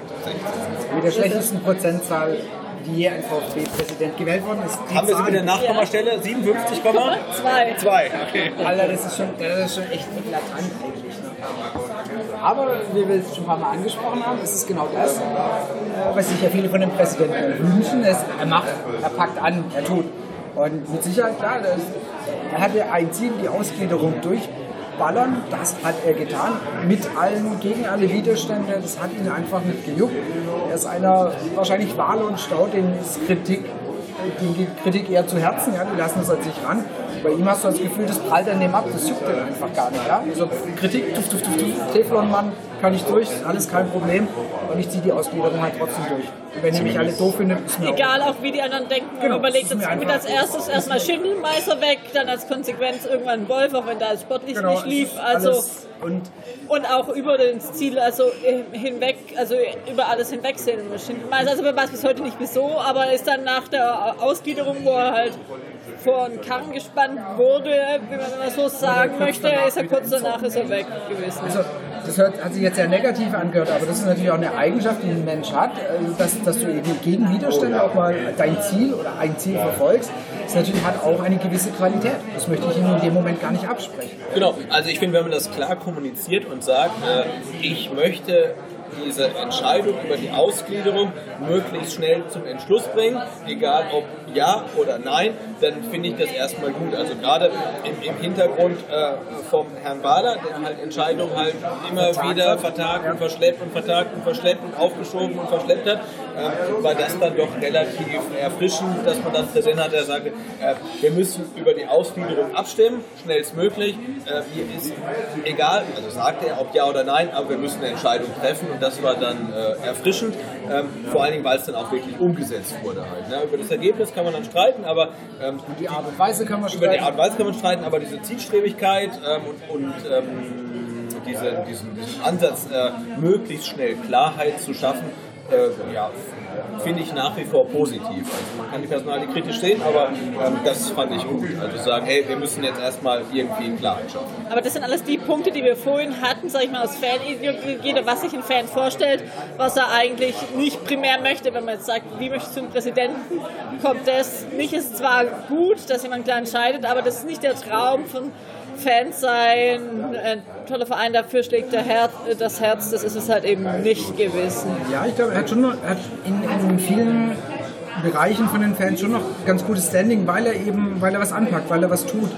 Mit der schlechtesten Prozentzahl, die ein VfB-Präsident gewählt worden ist. Haben wir sie mit der Nachkommastelle? 57, Zwei. Zwei. Okay. Alter, das ist schon, das ist schon echt eklatant eigentlich. Ne? Aber wie wir es schon ein paar Mal angesprochen haben, ist es genau das, äh, was sich ja viele von dem Präsidenten wünschen. Ist, er macht, er packt an, er tut. Und mit Sicherheit, klar, das, er hatte ein Ziel, die Ausgliederung durchballern. Das hat er getan. Mit allen, gegen alle Widerstände. Das hat ihn einfach nicht gejuckt. Er ist einer, wahrscheinlich Wahl und Stau, den ist Kritik die geht Kritik eher zu Herzen, ja, die lassen es an sich ran. Bei ihm hast du das Gefühl, das prallt an dem ab, das juckt den einfach gar nicht. Ja? Also Kritik, tuff, tuff, tuff, tuff, Teflonmann, kann ich durch, alles kein Problem. Und ich ziehe die Ausgliederung halt trotzdem durch. Und wenn ihr mich alle doof findet, ist mir Egal auch. auch wie die anderen denken, Genau, überlegt das ist jetzt mit als erstes erstmal Schindelmeister weg, dann als Konsequenz irgendwann Wolf, auch wenn da es sportlich Genau, nicht lief. Also und und auch über das Ziel, also hinweg, also über alles hinwegsehen. Schindelmeister, also man weiß bis heute nicht wieso, aber ist dann nach der Ausgliederung, wo er halt vor einen Karren gespannt wurde, wie man wenn man so sagen kurz möchte, ist er kurz danach ist er weg gewesen. Also, das hört, hat sich jetzt sehr negativ angehört, aber das ist natürlich auch eine Eigenschaft, die ein Mensch hat, äh, dass, dass du eben gegen Widerstände auch mal dein Ziel oder ein Ziel verfolgst. Das natürlich hat auch eine gewisse Qualität. Das möchte ich ihm in dem Moment gar nicht absprechen. Genau, also ich finde, wenn man das klar kommuniziert und sagt, äh, ich möchte diese Entscheidung über die Ausgliederung möglichst schnell zum Entschluss bringen, egal ob ja oder nein, dann finde ich das erstmal gut. Also gerade im, im Hintergrund äh, vom Herrn Bader, der halt Entscheidungen halt immer wieder vertagt und verschleppt und vertagt und verschleppt und aufgeschoben und verschleppt hat, äh, war das dann doch relativ erfrischend, dass man dann präsent hat, der sagte, äh, wir müssen über die Ausgliederung abstimmen, schnellstmöglich. Äh, mir ist egal, also sagte er, ob ja oder nein, aber wir müssen eine Entscheidung treffen und das war dann äh, erfrischend, ähm, vor allen Dingen, weil es dann auch wirklich umgesetzt wurde halt. Ne? Über das Ergebnis kann man dann streiten, aber ähm, Die Art und Weise kann man über die streiten. Art und Weise kann man streiten, aber diese Zielstrebigkeit ähm, und, und ähm, diese, diesen, diesen Ansatz, äh, möglichst schnell Klarheit zu schaffen, äh, ja, finde ich nach wie vor positiv. Also man kann die Personalie kritisch sehen, aber ähm, das fand ich gut. Also sagen, hey, wir müssen jetzt erstmal irgendwie Klarheit schaffen. Aber das sind alles die Punkte, die wir vorhin hatten, sag ich mal, aus Fanideologie, was sich ein Fan vorstellt, was er eigentlich nicht primär möchte. Wenn man jetzt sagt, wie möchtest du einen Präsidenten, kommt das nicht. Ist zwar gut, dass jemand klar entscheidet, aber das ist nicht der Traum von Fans sein, ein toller Verein, dafür schlägt Herz, das Herz, das ist es halt eben nicht gewesen. Ja, ich glaube, er hat schon noch, hat in, in vielen Bereichen von den Fans schon noch ganz gutes Standing, weil er eben, weil er was anpackt, weil er was tut.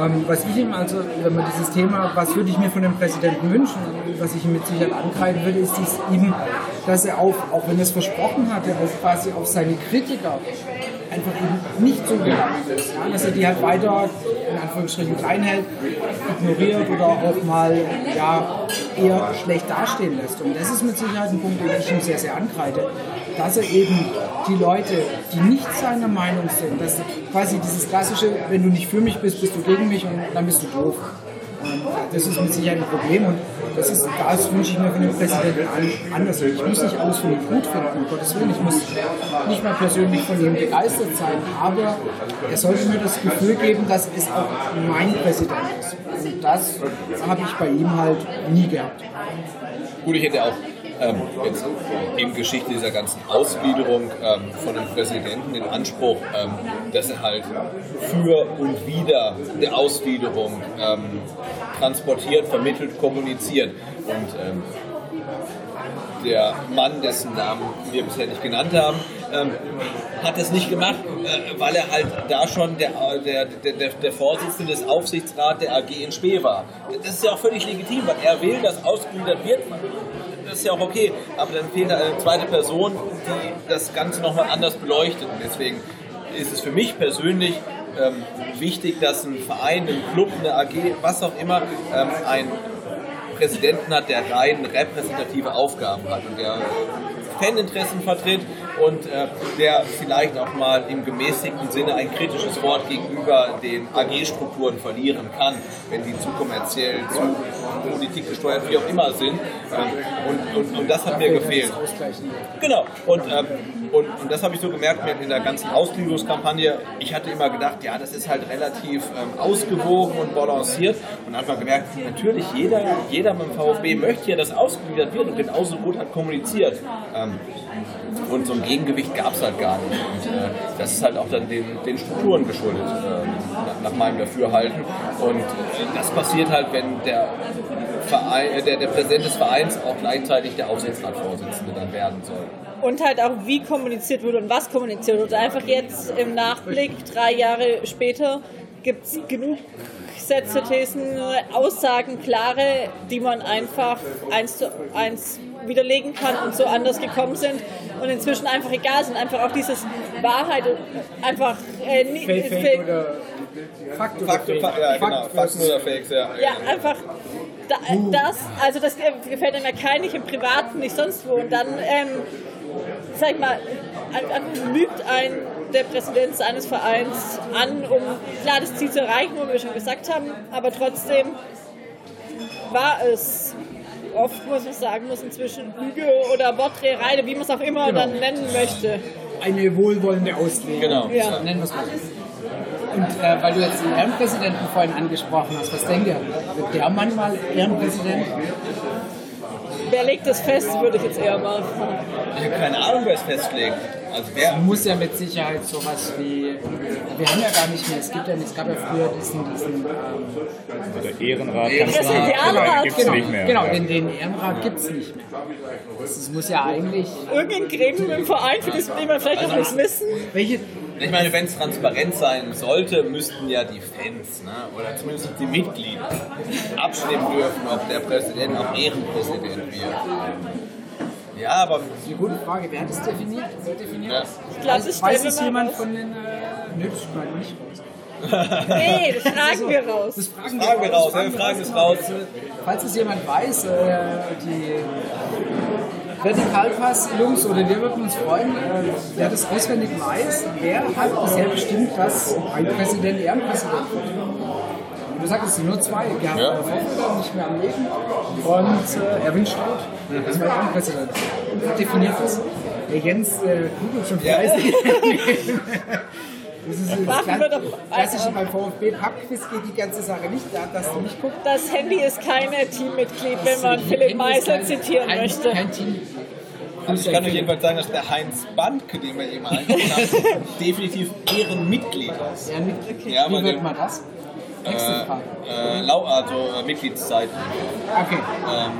Ähm, was ich ihm also, wenn man dieses Thema, was würde ich mir von dem Präsidenten wünschen, was ich ihm mit Sicherheit ankreiden würde, ist dies eben, dass er auf, auch wenn er es versprochen hatte, auf quasi auf seine Kritiker einfach nicht so ist. Ja? Dass er die halt weiter in Anführungsstrichen klein ignoriert oder auch mal ja, eher schlecht dastehen lässt. Und das ist mit Sicherheit ein Punkt, den ich ihm sehr, sehr ankreide. Dass er eben die Leute, die nicht seiner Meinung sind, dass quasi dieses klassische, wenn du nicht für mich bist, bist du gegen mich und dann bist du doof. Das ist mit Sicherheit ein Problem und das, ist, das wünsche ich mir von dem Präsidenten an, anders. Ich muss nicht alles von ihm gut finden, um Gottes Willen. Ich muss nicht mal persönlich von ihm begeistert sein, aber er sollte mir das Gefühl geben, dass es auch mein Präsident ist. Und das habe ich bei ihm halt nie gehabt. Gut, ich hätte auch ähm, jetzt in Geschichte dieser ganzen Ausgliederung ähm, von dem Präsidenten den Anspruch, ähm, dass er halt für und wider der Ausgliederung ähm, transportiert, vermittelt, kommuniziert. Und ähm, der Mann, dessen Namen wir bisher nicht genannt haben, ähm, hat das nicht gemacht, äh, weil er halt da schon der, der, der, der, der Vorsitzende des Aufsichtsrats der AG in Spee war. Das ist ja auch völlig legitim, weil er will, dass ausgegliedert wird. Das ist ja auch okay, aber dann fehlt eine zweite Person, die das Ganze nochmal anders beleuchtet. Und deswegen ist es für mich persönlich ähm, wichtig, dass ein Verein, ein Club, eine AG, was auch immer, ähm, ein Präsidenten hat, der rein repräsentative Aufgaben hat und der Faninteressen vertritt und äh, der vielleicht auch mal im gemäßigten Sinne ein kritisches Wort gegenüber den AG-Strukturen verlieren kann, wenn die zu kommerziell, zu Politik gesteuert, wie auch immer sind. Ähm, und, und, und das hat mir gefehlt. Genau. Und, ähm, und, und das habe ich so gemerkt in der ganzen Ausgliederungskampagne. Ich hatte immer gedacht, ja, das ist halt relativ ähm, ausgewogen und balanciert. Und dann hat man gemerkt, natürlich, jeder, jeder beim VfB möchte ja, dass ausgegliedert wird und genauso gut hat kommuniziert. Ähm, und so ein Gegengewicht gab es halt gar nicht. Und äh, das ist halt auch dann den, den Strukturen geschuldet, äh, nach meinem Dafürhalten. Und das passiert halt, wenn der, Verein, äh, der, der Präsident des Vereins auch gleichzeitig der Aufsichtsratsvorsitzende dann werden soll. Und halt auch, wie kommuniziert wurde und was kommuniziert wurde. Einfach jetzt im Nachblick, drei Jahre später, gibt es genug Sätze, Thesen, Aussagen, klare, die man einfach eins zu eins widerlegen kann und so anders gekommen sind und inzwischen einfach egal sind. Einfach auch dieses Wahrheit einfach äh, nie, Fake, Fake, Fake- oder Fakt oder Fakt, Fake? Fakt, ja, genau. Fakt oder Fakes, ja. Ja, einfach da, das, also das gefällt einem ja kein, nicht im Privaten, nicht sonst wo. Und dann, ähm, sag ich mal, lügt ein der Präsident seines Vereins an, um klar das Ziel zu erreichen, wo wir schon gesagt haben, aber trotzdem war es oft, muss man sagen, muss inzwischen Lüge oder Wortdreherei, wie man es auch immer dann nennen möchte. Eine wohlwollende Auslegung. Genau. Ja. Nennen wir es mal. Und äh, weil du jetzt den Ehrenpräsidenten vorhin angesprochen hast, was denkt ihr? Wird der Mann mal Ehrenpräsident? Wer legt das fest, würde ich jetzt eher mal fragen. Ich habe keine Ahnung, wer es festlegt. Also wer, Muss ja mit Sicherheit sowas wie. Wir haben ja gar nicht mehr, es gibt ja es gab ja früher diesen, diesen ähm, Der Ehrenrat Ehrenrat. Präsidialrat. gibt es genau, nicht mehr. genau Ja. den, den Ehrenrat gibt es nicht mehr. Das, das muss ja eigentlich. Irgendein Gremium im Verein, für das wir vielleicht noch nichts wissen. Welche, ich meine, wenn es transparent sein sollte, müssten ja die Fans, ne, oder zumindest die Mitglieder, abstimmen dürfen, ob der Präsident auch Ehrenpräsident wird. Ja, aber eine gute Frage, wer hat das definiert? Wer definiert Ja. das? Ich glaube, das Weiß es jemand raus. von den. Äh, nö, das schneiden wir nicht raus. Nee, das fragen wir raus. Das fragen, fragen wir raus, wir fragen es raus. Falls es jemand weiß, äh, die Vertikalpass-Jungs oder wir würden uns freuen, äh, wer das auswendig weiß, wer hat bisher bestimmt, dass ein Präsident Ehrenpräsident wird. Du sagst, es sind nur zwei. Gerhard Ja. ja. Vorfelder, nicht mehr am Leben. Und äh, Erwin Staud, das war Ehrenpräsident. Wer definiert das? Der Jens äh, googelt schon fleißig. Das ist das wir klassische beim VfB Pubquiz geht die ganze Sache nicht, da dass du nicht guckst. Das Handy ist kein Teammitglied, wenn man Philipp Meisel zitieren kein, möchte. Kein Team. also ich kann euch jedenfalls sagen, dass der Heinz Bandke, den wir eben angesprochen haben, definitiv Ehrenmitglied ist. Ja, mit, Ja, wie wird der- man das? Äh, lau, also äh, Mitgliedszeiten. Okay. Ähm,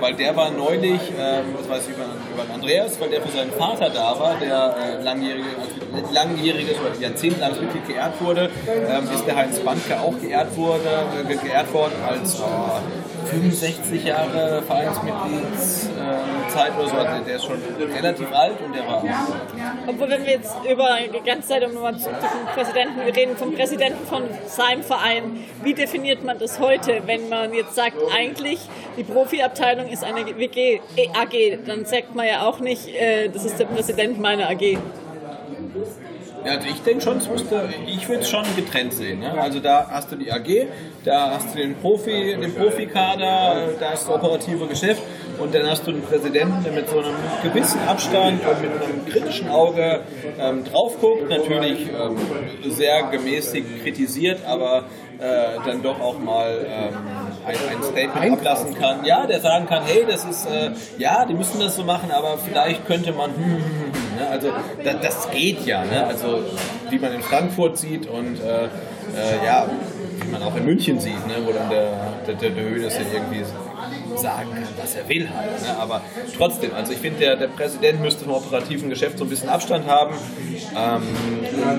weil der war neulich, ähm, das weiß ich über, über den Andreas, weil der für seinen Vater da war, der äh, langjährige, also langjähriges oder jahrzehntelanges Mitglied geehrt wurde, ähm, ist der Heinz Bandke auch geehrt, wurde, äh, ge- geehrt worden als äh, 65 Jahre Vereinsmitgliedszeit Zeit oder so. Also der ist schon relativ alt und der war Obwohl, wenn wir jetzt über die ganze Zeit um nochmal zurück zum Präsidenten, wir reden vom Präsidenten von seinem Verein. Wie definiert man das heute, wenn man jetzt sagt, eigentlich die Profiabteilung ist eine WG, äh, AG, dann sagt man ja auch nicht, äh, das ist der Präsident meiner AG. Ja, also ich denke schon, müsste, ich würde es schon getrennt sehen. Ne? Also da hast du die AG, da hast du den Profi, den Profikader, da ist das operative Geschäft und dann hast du einen Präsidenten, der mit so einem gewissen Abstand und mit einem kritischen Auge ähm, drauf guckt, natürlich ähm, sehr gemäßigt kritisiert, aber äh, dann doch auch mal ähm, ein, ein Statement ablassen kann. Ja, der sagen kann, hey, das ist, äh, ja, die müssen das so machen, aber vielleicht könnte man, hm, hm, hm, hm, ne? also da, das geht ja, ne? also wie man in Frankfurt sieht und äh, äh, ja, wie man auch in München sieht, ne? wo dann der, der, der, der Höhnes ja irgendwie sagen kann, was er will halt. Ne? Aber trotzdem, also ich finde, der, der Präsident müsste vom operativen Geschäft so ein bisschen Abstand haben, ähm,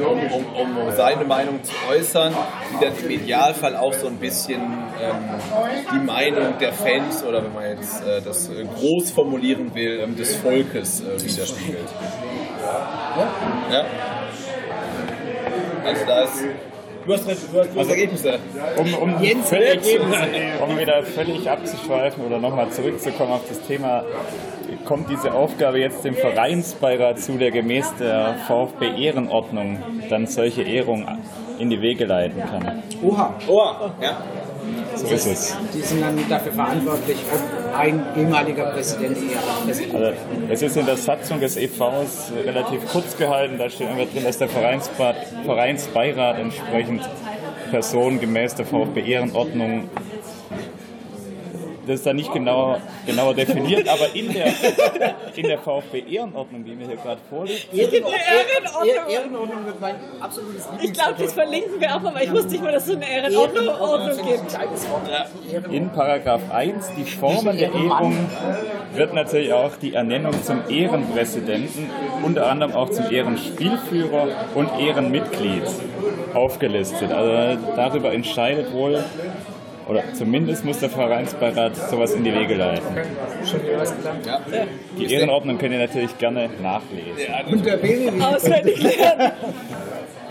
um, um, um, seine Meinung zu äußern, die dann im Idealfall auch so ein bisschen ähm, die Meinung der Fans oder wenn man jetzt äh, das äh, groß formulieren will, ähm, des Volkes äh, widerspiegelt. Ja. Also da ist. Du hast, recht, du hast, du hast Ergebnisse. Um, um, Jens, völlig, Ergebnisse. um wieder völlig abzuschweifen oder nochmal zurückzukommen auf das Thema, kommt diese Aufgabe jetzt dem Vereinsbeirat zu, der gemäß der VfB-Ehrenordnung dann solche Ehrungen in die Wege leiten kann. Oha, Oh, ja. So ist es. die sind dann dafür verantwortlich, ob ein ehemaliger Präsident Ehrenpräsident Also, es ist in der Satzung des EVs relativ kurz gehalten. Da steht einfach drin, dass der Vereinsbeirat, Vereinsbeirat entsprechend Personen gemäß der VfB-Ehrenordnung das ist da nicht genau, genauer definiert, aber in der, in der VfB-Ehrenordnung, die mir hier gerade vorliegt, eine Ehrenordnung. Ehrenordnung wird mein absolutes Ich glaube, das verlinken wir auch noch, weil ich wusste nicht mal, dass es so eine Ehrenordnung gibt. in Paragraph 1, die Formen der Ehrung, wird natürlich auch die Ernennung zum Ehrenpräsidenten, unter anderem auch zum Ehrenspielführer und Ehrenmitglied aufgelistet. Also darüber entscheidet wohl Oder zumindest muss der Vereinsbeirat sowas in die Wege leiten. Schon wieder was gelernt. Ja. Die Ehrenordnung könnt ihr natürlich gerne nachlesen. Ja, Und der BWW. Auswendig lernen.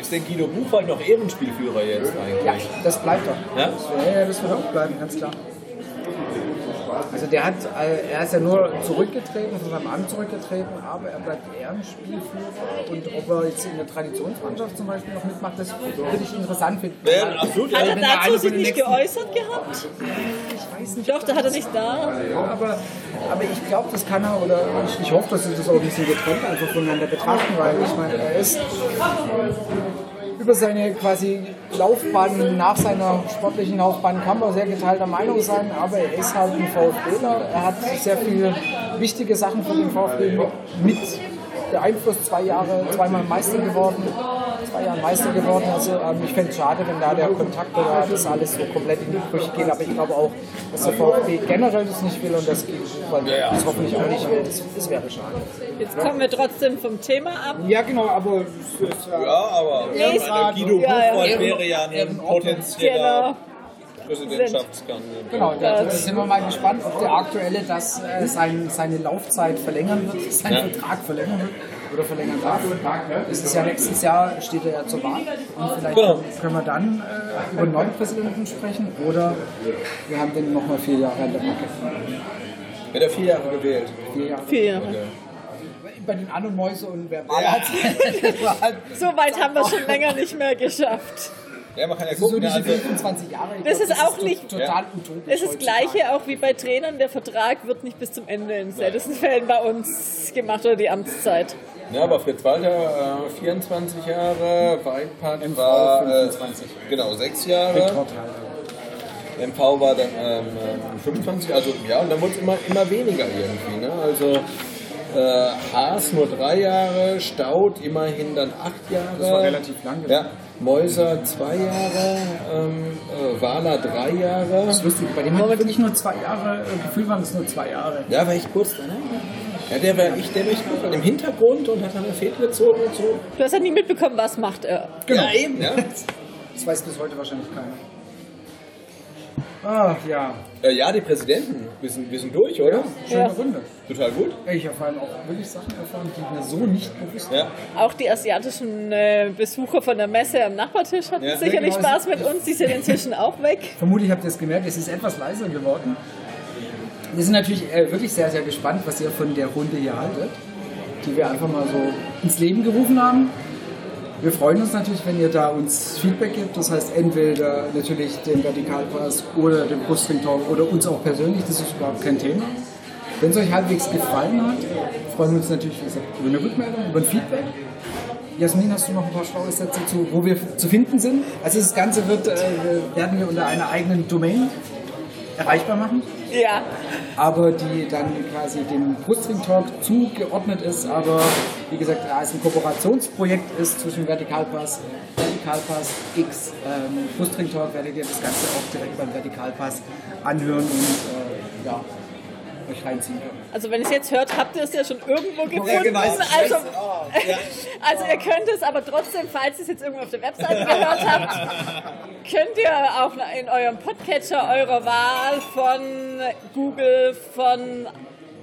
Ist denn Guido Buchwald noch Ehrenspielführer jetzt eigentlich? Ja, das bleibt doch. Ja? Ja, ja, das wird auch bleiben, ganz klar. Also der hat, äh, er ist ja nur zurückgetreten, von seinem Amt zurückgetreten, aber er bleibt Ehrenspielführer und ob er jetzt in der Traditionsmannschaft zum Beispiel noch mitmacht, das würde ich interessant finden. Ja, absolut. Hat er dazu sich nicht nächsten- geäußert gehabt? Ich weiß nicht, Doch, da hat er nicht da. Ja, aber, aber ich glaube, das kann er, oder ich, ich hoffe, dass sie das auch ein bisschen getrennt einfach voneinander betrachten, weil ich meine, er ist über seine quasi Laufbahn, nach seiner sportlichen Laufbahn kann man sehr geteilter Meinung sein, aber er ist halt ein VfBler, er hat sehr viele wichtige Sachen für den VfB mit beeinflusst, zwei Jahre, zweimal Meister geworden, zwei Jahre Meister geworden, also ähm, ich fände es schade, wenn da der Kontakt oder das alles so komplett in die Brüche geht, aber ich glaube auch, dass der VfB generell das nicht will und das weil das hoffentlich auch nicht will, das, das wäre schade. Jetzt kommen wir trotzdem vom Thema ab. Ja genau, aber es ist, äh, Ja, aber Nee, Guido ja, ja. Buchwald wäre ja ein Genau. potenzieller Präsidentschaftskandidat. Genau, da da sind wir mal gespannt, ob der aktuelle das äh, sein, seine Laufzeit verlängern wird, seinen Ja. Vertrag verlängern wird oder verlängern darf. Das ist ja nächstes Jahr, steht er ja zur Wahl und vielleicht Genau. können wir dann äh, über einen neuen Präsidenten sprechen oder wir haben den nochmal vier Jahre an der Backe. Wird er vier Jahre gewählt. Vier Jahre. Vier Jahre. Bei den Anno Mäuse und wer das halt So weit haben wir schon länger nicht mehr geschafft. Ja, man kann ja so gucken. diese also, 25 Jahre. ich Das glaub, ist auch to- nicht- total Ja. utopisch. Es ist das. Gleiche auch wie bei Trainern. Der Vertrag wird nicht bis zum Ende in seltensten Fällen bei uns gemacht oder die Amtszeit. Ja, aber Fritz Walter äh, 24 Jahre, Weidpart MV war äh, 25. genau sechs Jahre. Rekord. MV war dann ähm, ähm, 25, also ja, und dann wurde es immer, immer weniger irgendwie. Ne? Also äh, Haas nur drei Jahre, Staud immerhin dann acht Jahre. Das war relativ lang, Ja, Mäuser zwei Jahre, ähm, äh, Wahler drei Jahre. Das ist lustig, bei dem hat wirklich nur zwei Jahre, äh, Gefühl waren es nur zwei Jahre. Ja, war echt kurz dran. Ne? Ja, der war echt, der war gut im Hintergrund und hat dann eine Fäden gezogen und so. Du hast ja nie mitbekommen, was macht er. Ja, eben. Ja. Das weiß bis heute wahrscheinlich keiner. Ach ja, Äh, ja, die Präsidenten, wir sind, wir sind durch, oder? schöne Ja. Runde. Total gut. Ich habe vor allem auch wirklich Sachen erfahren, die mir so nicht bewusst waren. Ja. Auch die asiatischen äh, Besucher von der Messe am Nachbartisch hatten Ja. sicherlich Ja, genau. Spaß mit uns. Die sind inzwischen auch weg. Vermutlich habt ihr es gemerkt, es ist etwas leiser geworden. Wir sind natürlich äh, wirklich sehr, sehr gespannt, was ihr von der Runde hier haltet, die wir einfach mal so ins Leben gerufen haben. Wir freuen uns natürlich, wenn ihr da uns Feedback gibt. Das heißt, entweder natürlich den Vertikalpass oder den Brustring Talk oder uns auch persönlich. Das ist überhaupt kein Thema. Wenn es euch halbwegs gefallen hat, freuen wir uns natürlich, gesagt, über eine Rückmeldung, über ein Feedback. Jasmin, hast du noch ein paar schlaue Sätze zu, wo wir zu finden sind? Also das Ganze wird, äh, werden wir unter einer eigenen Domain erreichbar machen, Ja, aber die dann quasi dem Brustring Talk zugeordnet ist, aber wie gesagt, da es ein Kooperationsprojekt ist zwischen Vertikalpass, Vertikalpass X, ähm, Brustring Talk, werdet ihr das Ganze auch direkt beim Vertikalpass anhören und äh, ja, euch reinziehen können. also wenn ihr es jetzt hört, habt ihr es ja schon irgendwo gefunden. genau. Also, ja. also ihr könnt es aber trotzdem, falls ihr es jetzt irgendwo auf der Webseite gehört habt, könnt ihr auch in eurem Podcatcher eurer Wahl von Google, von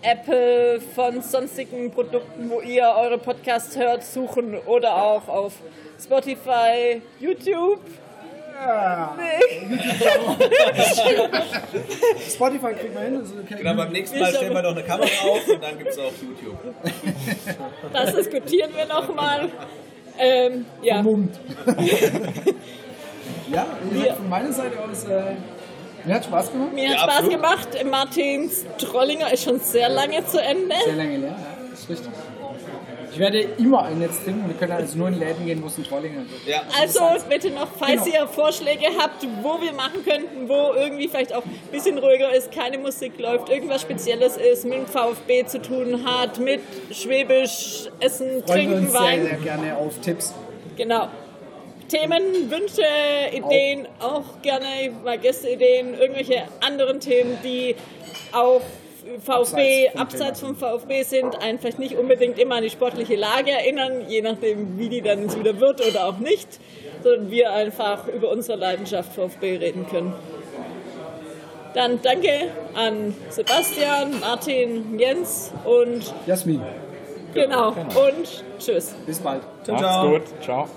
Apple, von sonstigen Produkten, wo ihr eure Podcasts hört, suchen oder auch auf Spotify, YouTube. Nee. Spotify kriegt man hin. Also. Genau, beim nächsten Mal stellen wir noch eine Kamera auf und dann gibt es auch YouTube. Das diskutieren wir nochmal. Ähm, ja. Vermummt. ja, gesagt, von meiner Seite aus, äh, mir hat Spaß gemacht. Mir hat Ja, Spaß absolut. gemacht. Martins Trollinger ist schon sehr lange zu Ende. Sehr lange leer, ja, ist richtig. Ich werde immer ein Netz trinken. Wir können also nur in Läden gehen, wo es ein Trollinger gibt. Ja. Also bitte noch, falls Genau. ihr Vorschläge habt, wo wir machen könnten, wo irgendwie vielleicht auch ein bisschen ruhiger ist, keine Musik läuft, irgendwas Spezielles ist, mit dem VfB zu tun hat, mit Schwäbisch, Essen, Freuen wir Trinken, uns sehr, Wein. sehr gerne auf Tipps. Genau. Themen, Wünsche, Ideen, auch gerne mal Gästeideen, irgendwelche anderen Themen, die auch VfB, Abseits vom VfB sind, einen vielleicht nicht unbedingt immer an die sportliche Lage erinnern, je nachdem, wie die dann wieder wird oder auch nicht, sondern wir einfach über unsere Leidenschaft VfB reden können. Dann danke an Sebastian, Martin, Jens und Jasmin, genau, und tschüss. bis bald. Ciao, Macht's gut. Ciao.